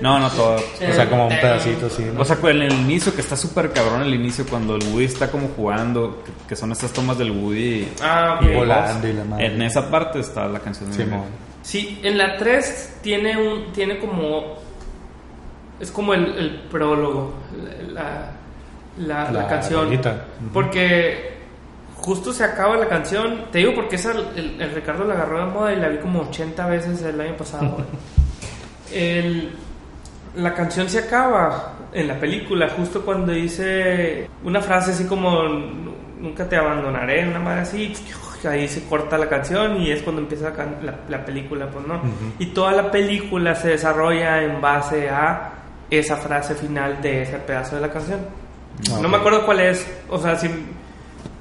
No, no todo. O sea, como un pedacito así. ¿no? O sea, en el inicio, que está súper cabrón el inicio, cuando el Woody está como jugando, que, que son estas tomas del Woody. Ah, y ok. Buzz. Volando y la madre. En esa parte está la canción de Simón. Sí, en la 3 tiene un tiene como es como el, el prólogo, la, la, la La canción. Porque justo se acaba la canción, te digo porque esa el, el Ricardo la agarró de moda y la vi como 80 veces el año pasado. El- la canción se acaba en la película justo cuando dice una frase así como nunca te abandonaré, una madre así, ahí se corta la canción y es cuando empieza la, la- la película, pues no. Y toda la película se desarrolla en base a esa frase final de ese pedazo de la canción. Ah, No ok. me acuerdo cuál es, o sea, si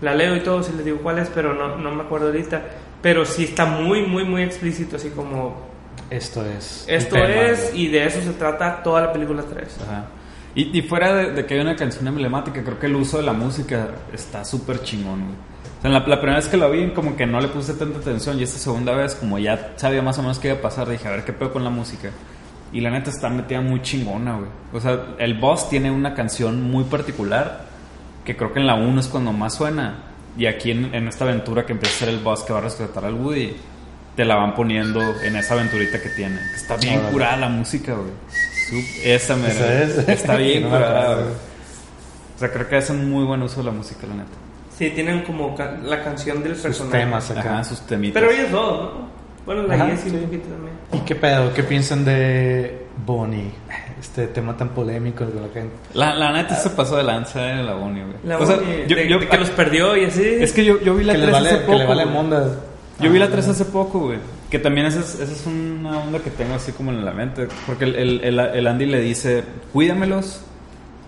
la leo y todo, si les digo cuál es, pero no, no me acuerdo ahorita. Pero sí está muy, muy, muy explícito, así como Esto es. esto es ¿no? y de eso se trata toda la película 3. Ajá. Y, y fuera de, de que hay una canción emblemática, creo que el uso de la música está súper chingón, güey. O sea, la, la primera vez que lo vi, como que no le puse tanta atención. Y esta segunda vez, como ya sabía más o menos qué iba a pasar, dije, a ver qué pedo con la música. Y la neta está metida muy chingona, güey. O sea, el boss tiene una canción muy particular, que creo que en la 1 es cuando más suena. Y aquí en, en esta aventura que empieza a ser el boss que va a rescatar al Woody, te la van poniendo en esa aventurita que tiene. Que está bien curada la música, güey. Esa. ¿Esa es? Está bien No me curada, güey. O sea, creo que hacen muy buen uso de la música, la neta. Sí, tienen como ca- la canción del Sus personaje. temas acá. Ajá, sus temitas. Pero ellos dos, ¿no? Bueno, la Ajá, sí. un poquito también. ¿Y qué pedo? ¿Qué piensan de Bonnie? Este tema tan polémico de la gente. La, la neta se pasó de lanza en la Bonnie, güey. La O sea, yo- de, yo- de que los perdió y así. Es que yo, yo vi la Que le 3 vale, hace que poco. le vale. Yo vi la Ah, 3 hace poco, güey. Que también esa es, esa es una onda que tengo así como en la mente. Porque el, el, el- el Andy le dice, cuídamelos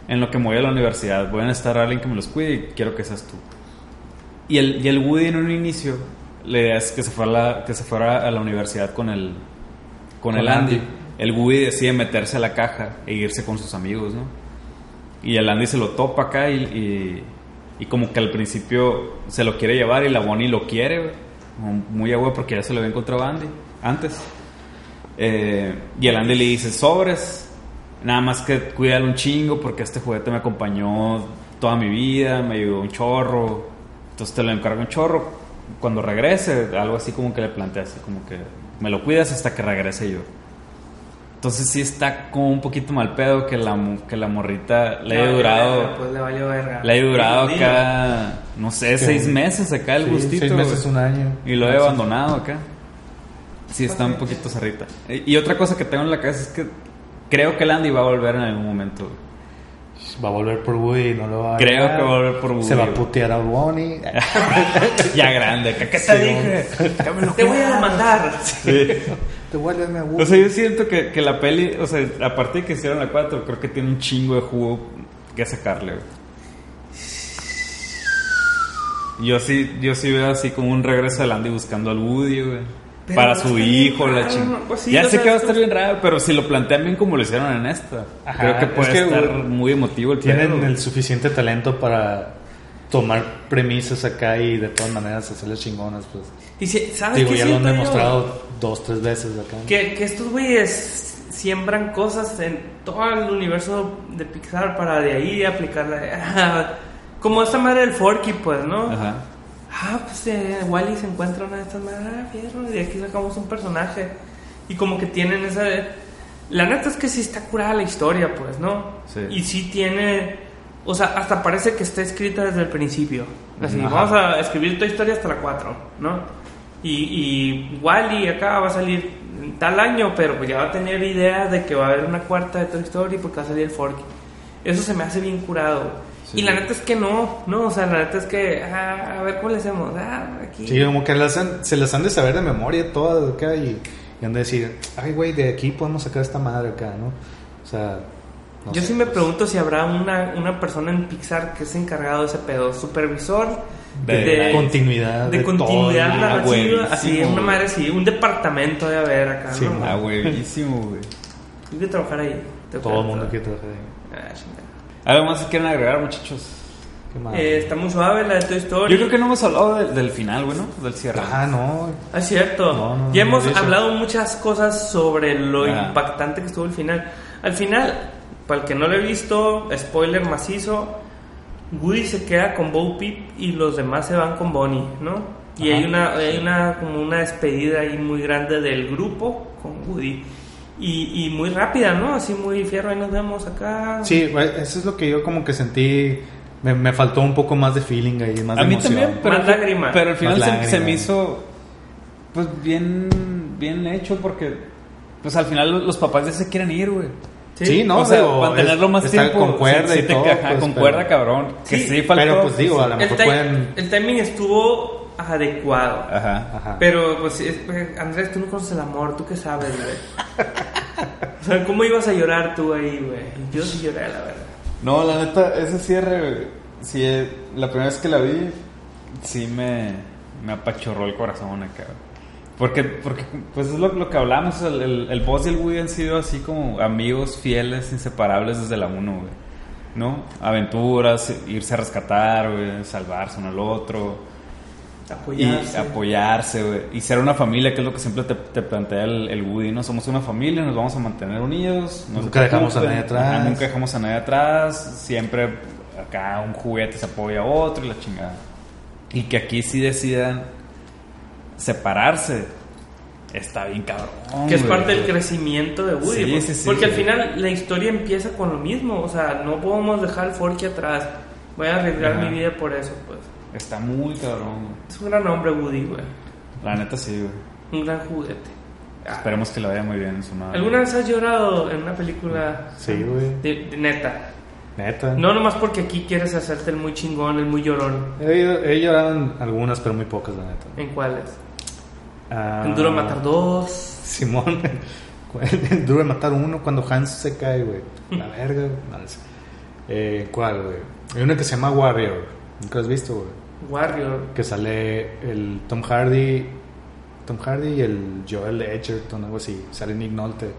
en lo que me voy a la universidad. Voy a necesitar a alguien que me los cuide y quiero que seas tú. Y el, y el Woody en un inicio le idea es que se, fuera a la, que se fuera a la universidad con el, con Con el Andy. Andy. El Woody decide meterse a la caja e irse con sus amigos, ¿no? Y el Andy se lo topa acá y, y, como que al principio se lo quiere llevar y la Bonnie lo quiere, Muy agua porque ya se lo había encontrado a Andy antes. Eh, y el Andy le dice, sobres, nada más que cuídalo un chingo porque este juguete me acompañó toda mi vida, me ayudó un chorro. Entonces te lo encargo un chorro. Cuando regrese, algo así como que le plantea así como que me lo cuidas hasta que regrese yo. Entonces sí está como un poquito mal pedo que la, que la morrita le haya durado... verga, Pues le valió verga. Le haya durado acá, no sé, Sí. seis meses acá el Sí, gustito. seis meses, un año. Y lo he abandonado acá. Sí, está un poquito cerrita. Y y otra cosa que tengo en la cabeza es que creo que el Andy va a volver en algún momento. Va a volver por Woody, no lo va a Creo que va a volver por Woody, Se va a putear a Bonnie. ya grande, acá, ¿qué te Sí, dije? Te voy a demandar. Sí. A Woody. O sea, yo siento que, que la peli, o sea, aparte de que hicieron la 4, creo que tiene un chingo de jugo que sacarle, güey. Yo sí, yo sí veo así como un regreso del Andy buscando al Woody, güey. Pero Para su hijo, la chingada. pues sí, ya sé que va a es estar como- bien raro, pero si lo plantean bien como lo hicieron en esta, Ajá, creo que es puede que, estar muy emotivo el Tienen el suficiente talento para tomar premisas acá y de todas maneras hacerlas chingonas, pues. Y si- ¿sabes Digo, qué ya lo han demostrado dos, tres veces acá. Que, que estos güeyes siembran cosas en todo el universo de Pixar para de ahí aplicarla. Como esta madre del Forky, pues, ¿no? Ajá. Ah, pues eh, Wally se encuentra una de estas madres, ah, y de aquí sacamos un personaje. Y como que tienen esa... La neta es que sí está curada la historia, pues, ¿no? Sí. Y sí tiene... O sea, hasta parece que está escrita desde el principio. Así, Ajá. vamos a escribir tu historia hasta la 4, ¿no? Y, y Wally acá va a salir tal año, pero pues ya va a tener idea de que va a haber una cuarta de Toy Story porque va a salir el Forky. Eso se me hace bien curado. Sí. Y la neta es que no, no, o sea, la neta es que, ah, a ver cómo le hacemos, ah, aquí. Sí, como que las han- se las han de saber de memoria todas acá y, y han de decir, ay, güey, de aquí podemos sacar esta madre acá, ¿no? O sea, no Yo sé, sí me pues. pregunto si habrá una, una persona en Pixar que es encargado de ese pedo, supervisor De continuidad. de de continuidad todo, narrativa, así, una madre así, un departamento de haber acá, Sí, ¿no? Ah, buenísimo, güey. Hay que trabajar ahí. que Todo el mundo quiere trabajar ahí. Ah, chingada. ¿Algo más que quieren agregar, muchachos? Eh, está muy suave la de Toy Story. Yo creo que no hemos hablado del- del final, güey, ¿no? Del cierre. Ah, no. Ah, es cierto. No, no, ya no, hemos de hablado muchas cosas sobre lo Ah. impactante que estuvo el final. Al final, para el que no lo he visto, spoiler macizo, Woody se queda con Bo Peep y los demás se van con Bonnie, ¿no? Y Ajá. hay una, hay una como una despedida ahí muy grande del grupo con Woody. Y, y muy rápida, ¿no? Así muy fierro, ahí nos vemos acá. Sí, eso es lo que yo como que sentí. Me, me faltó un poco más de feeling ahí, más A de mí emoción. también, pero, Más lágrima. pero al final Más se, se me hizo pues bien bien hecho porque pues al final los papás ya se quieren ir, güey. Sí, no, o sea, digo, mantenerlo más está tiempo. con cuerda sí, y sí te todo, caja, pues, con pero- cuerda, cabrón. Que Sí, sí, faltó. pero, pues, digo, a lo El, mejor ti- pueden- el timing estuvo adecuado. Ajá. Ajá. Pero, pues, es- eh, Andrés, tú no conoces el amor, ¿tú qué sabes, güey? o sea, ¿cómo ibas a llorar tú ahí, güey? Yo sí lloré, la verdad. No, la neta, ese cierre, sí, eh, la primera vez que la vi, sí me, me apachorró el corazón acá. Porque, porque pues es lo, lo que hablamos, el, el, el boss y el Woody han sido así como amigos fieles, inseparables desde la 1, güey. ¿No? Aventuras, irse a rescatar, güey, salvarse uno al otro. Y Apoyarse. apoyarse, güey. Y ser una familia, que es lo que siempre te, te plantea el, el Woody, ¿no? Somos una familia, nos vamos a mantener unidos. Nunca dejamos a nadie atrás. Nunca dejamos a nadie atrás. Siempre acá un juguete se apoya a otro y la chingada. Y que aquí sí decidan separarse. Está bien cabrón. Que es güey. parte del crecimiento de Woody. Sí, pues, sí, sí, porque al sí. final la historia empieza con lo mismo. O sea, no podemos dejar el Forky atrás. Voy a arriesgar Ajá. mi vida por eso, pues. Está muy cabrón. güey. Es un gran hombre, Woody, güey. La neta sí, güey. Un gran juguete. Ah. Esperemos que le vaya muy bien en su madre. ¿Alguna vez has llorado en una película? Sí, güey. De, de neta. Neta. No nomás porque aquí quieres hacerte el muy chingón, el muy llorón. He, he llorado en algunas, pero muy pocas, la neta. ¿En cuáles? Ah, En Duro de Matar dos. Simón. En Duro de matar uno cuando Hans se cae, güey. La verga. No, sé. eh, ¿Cuál, güey? Hay una que se llama Warrior. ¿Nunca has visto, güey? Warrior. Que sale el Tom Hardy. Tom Hardy y el Joel Edgerton, algo así. Sale Nick Nolte.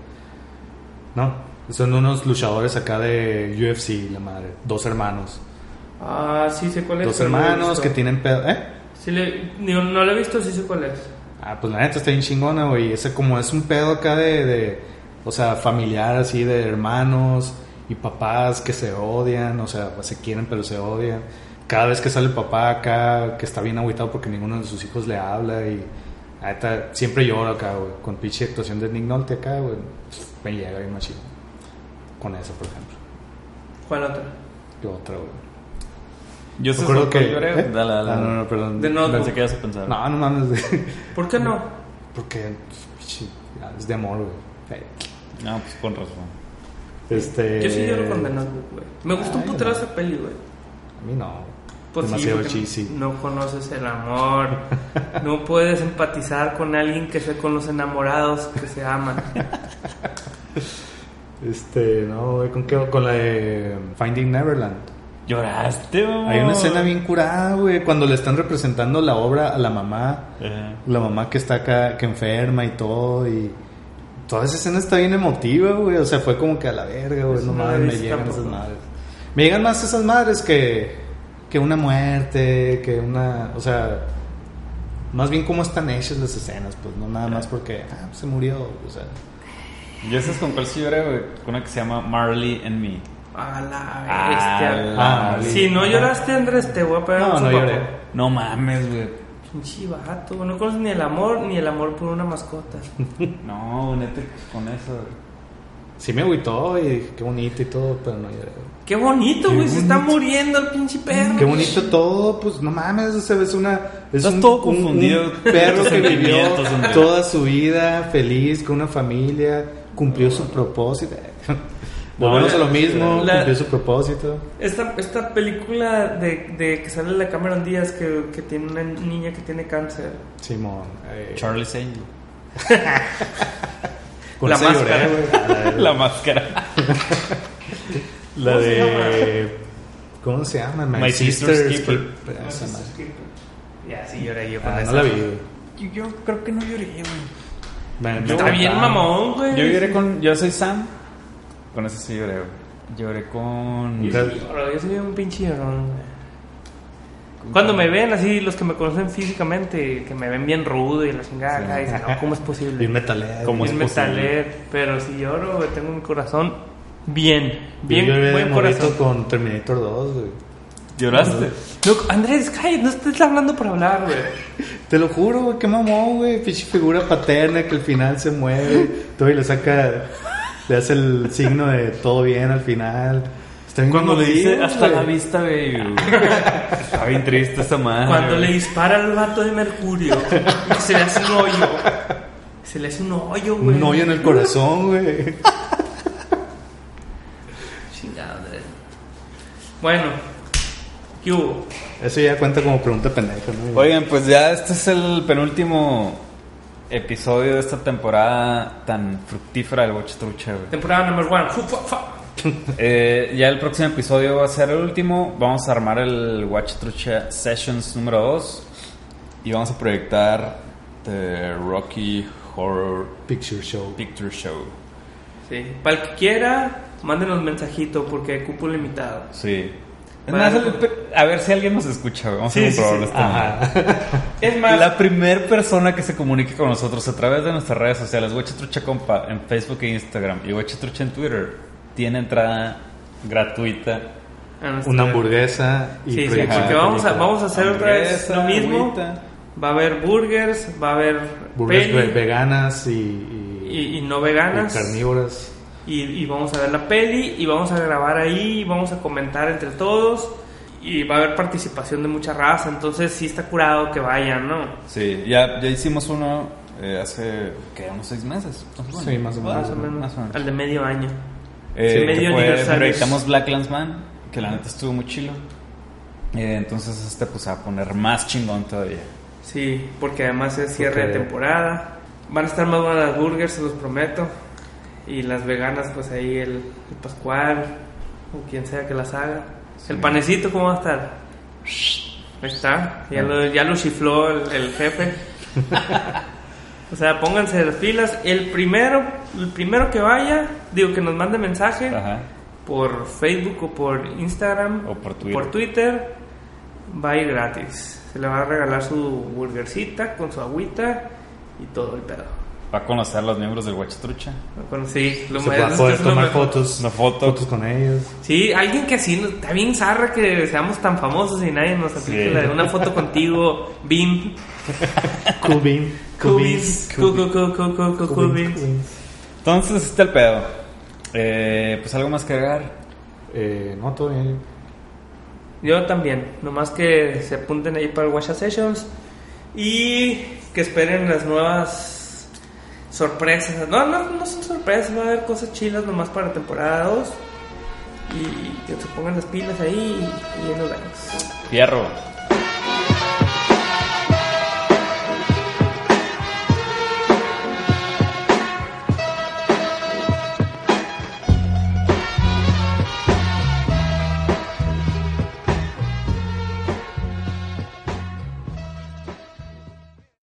No, son unos luchadores acá de UFC, la madre. Dos hermanos. Ah, sí sé cuál es. Dos hermanos que tienen pedo. ¿Eh? Sí le, digo, no lo he visto, sí sé cuál es. Ah, pues la neta está bien chingona, güey. Ese como es un pedo acá de, de, o sea, familiar así de hermanos y papás que se odian, o sea, se quieren pero se odian. Cada vez que sale el papá acá, que está bien agüitado porque ninguno de sus hijos le habla y la neta, siempre lloro acá, güey. Con pinche actuación de Nick Nolte acá, güey. Me llega bien machín. Con eso, por ejemplo. ¿Cuál otra? Y otra, güey. Yo sé Recuerdo que que... lloré. ¿eh? Dale, dale. Ah, no, no, perdón. De. Pensé que ibas a pensar. No, no mames. ¿Por qué no? Porque pinche, es de amor, güey. No, pues con razón. Este... Yo sí lloro con The Notebook, güey. Me gustó un putero no. esa peli, güey. A mí no. Pues sí, Demasiado cheesy. No conoces el amor. No puedes empatizar con alguien que sea con los enamorados que se aman. Este, no, güey, ¿con qué? Con la de Finding Neverland. Lloraste, mamá. Hay una escena bien curada, güey, cuando le están representando la obra a la mamá. Ajá. La mamá que está acá, que enferma y todo, y... Toda esa escena está bien emotiva, güey. O sea, fue como que a la verga, güey. No mames, me llegan esas madres. Me llegan más esas madres que... Que una muerte, que una... O sea... Más bien cómo están hechas las escenas, pues. No nada más porque... Ah, se murió, o sea... Yo con cuál sí lloré, güey. Con una que se llama Marley and Me. A la Ah, bestia. Ah, si no lloraste, Andrés, te voy a pegar No, un no sopapo. lloré. No mames, güey. Pinche vato, no conoces ni el amor ni el amor por una mascota. No, neta, con eso. güey. Sí me agüitó y dije, qué bonito y todo, pero no lloré. Qué bonito, güey, se está muriendo el pinche perro. Qué bonito todo, pues no mames, o sea, es una es Estás un, todo un- confundido. un perro que vivió sentimientos, hombre. toda su vida feliz con una familia, cumplió su propósito. Volvemos a lo mismo, La- cumplió su propósito. Esta, esta película de, de que sale la Cameron Díaz que, que tiene una niña que tiene cáncer. Simón. eh, Charlie's Angel. con La lloré, máscara. güey. La, máscara. la ¿Cómo se de ¿Cómo se llama? My, My Sister's, Sister's Keeper. Ya, sí, lloré yo con Ah, esa. no la vi. Yo, yo creo que no lloré, güey. Me Está bien mamón, güey. Yo lloré con. Yo soy Sam. Con eso sí lloré, güey. Lloré con. Yo sí yo soy un pinche llorón, güey. Cuando me ven así, los que me conocen físicamente, que me ven bien rudo y la chingada, acá, dicen, no, ¿cómo es posible? Bien metalero. ¿Cómo Bien es posible? metaler, pero si lloro, güey, tengo mi corazón bien, Yo bien, de buen corazón. con Terminator 2, güey. ¿Lloraste? No, Andrés, cállate, no estés hablando por hablar, güey. Te lo juro, güey, qué mamón, güey. Pinche figura paterna que al final se mueve. Todo y le saca, le hace el signo de todo bien al final. Está bien Cuando le dice hasta la vista, güey. Está bien triste esa madre. Cuando le dispara al vato de Mercurio, y se le hace un hoyo. Se le hace un hoyo, güey. Un hoyo en el corazón, güey. Chingada. Bueno, ¿qué hubo? Eso ya cuenta como pregunta pendeja, ¿no? Oigan, pues ya este es el penúltimo episodio de esta temporada tan fructífera del Watch Trucha, güey. Temporada number one. Eh, ya el próximo episodio va a ser el último. Vamos a armar el Watch Trucha Sessions número 2 y vamos a proyectar The Rocky Horror Picture Show. Picture Show. Sí. Para el que quiera, mándenos mensajito porque cupo limitado. Sí. Es más, a ver si alguien nos escucha. Vamos Sí, a sí, comprobarlo sí. mañana. Es más, La primer persona que se comunique con nosotros a través de nuestras redes sociales, Trucha Compa, en Facebook e Instagram y Trucha en Twitter, tiene entrada gratuita. Una hamburguesa y Sí, sí, porque vamos a, vamos a hacer otra vez lo mismo. agüita. Va a haber burgers, va a haber Burgers peli ve- veganas y, y, y, y no y veganas. carnívoras. Y, y vamos a ver la peli y vamos a grabar ahí y vamos a comentar entre todos. Y va a haber participación de mucha raza, entonces sí está curado que vayan, ¿no? Sí, ya, ya hicimos uno eh, hace, ¿qué? Unos seis meses. Sí, más o menos. Más o menos. Más o menos. Al de medio año. Eh, Sí, que medio fue- aniversario. proyectamos Black Landsman, que la neta estuvo muy chilo. Eh, entonces este pues va a poner más chingón todavía. Sí, porque además es cierre de temporada. Van a estar más buenas las burgers, se los prometo. Y las veganas, pues ahí el, el Pascual, o quien sea que las haga. El panecito, ¿cómo va a estar? Ahí está, ya lo, ya lo chifló el, el jefe. o sea, pónganse las pilas. El primero, el primero que vaya, digo que nos mande mensaje Ajá. por Facebook o por Instagram O por Twitter. por Twitter, va a ir gratis. Se le va a regalar su burgercita con su agüita y todo el pedo. Va a conocer a los miembros del Trucha. Bueno, sí, lo Se va a poder tomar fotos, Una foto. fotos con ellos. Sí, alguien que así, está bien zarra que seamos tan famosos y nadie nos aplique Sí. la de una foto contigo, Bim, Cubin. Cubis. Entonces este está el pedo. Eh, pues algo más que agregar. Eh, no, todo bien. Yo también, nomás que se apunten ahí para el Washa Sessions y que esperen las nuevas sorpresas. No, no, no son sorpresas, va a haber cosas chilas nomás para temporada 2 y que se pongan las pilas ahí y, y ahí nos vemos. Fierro.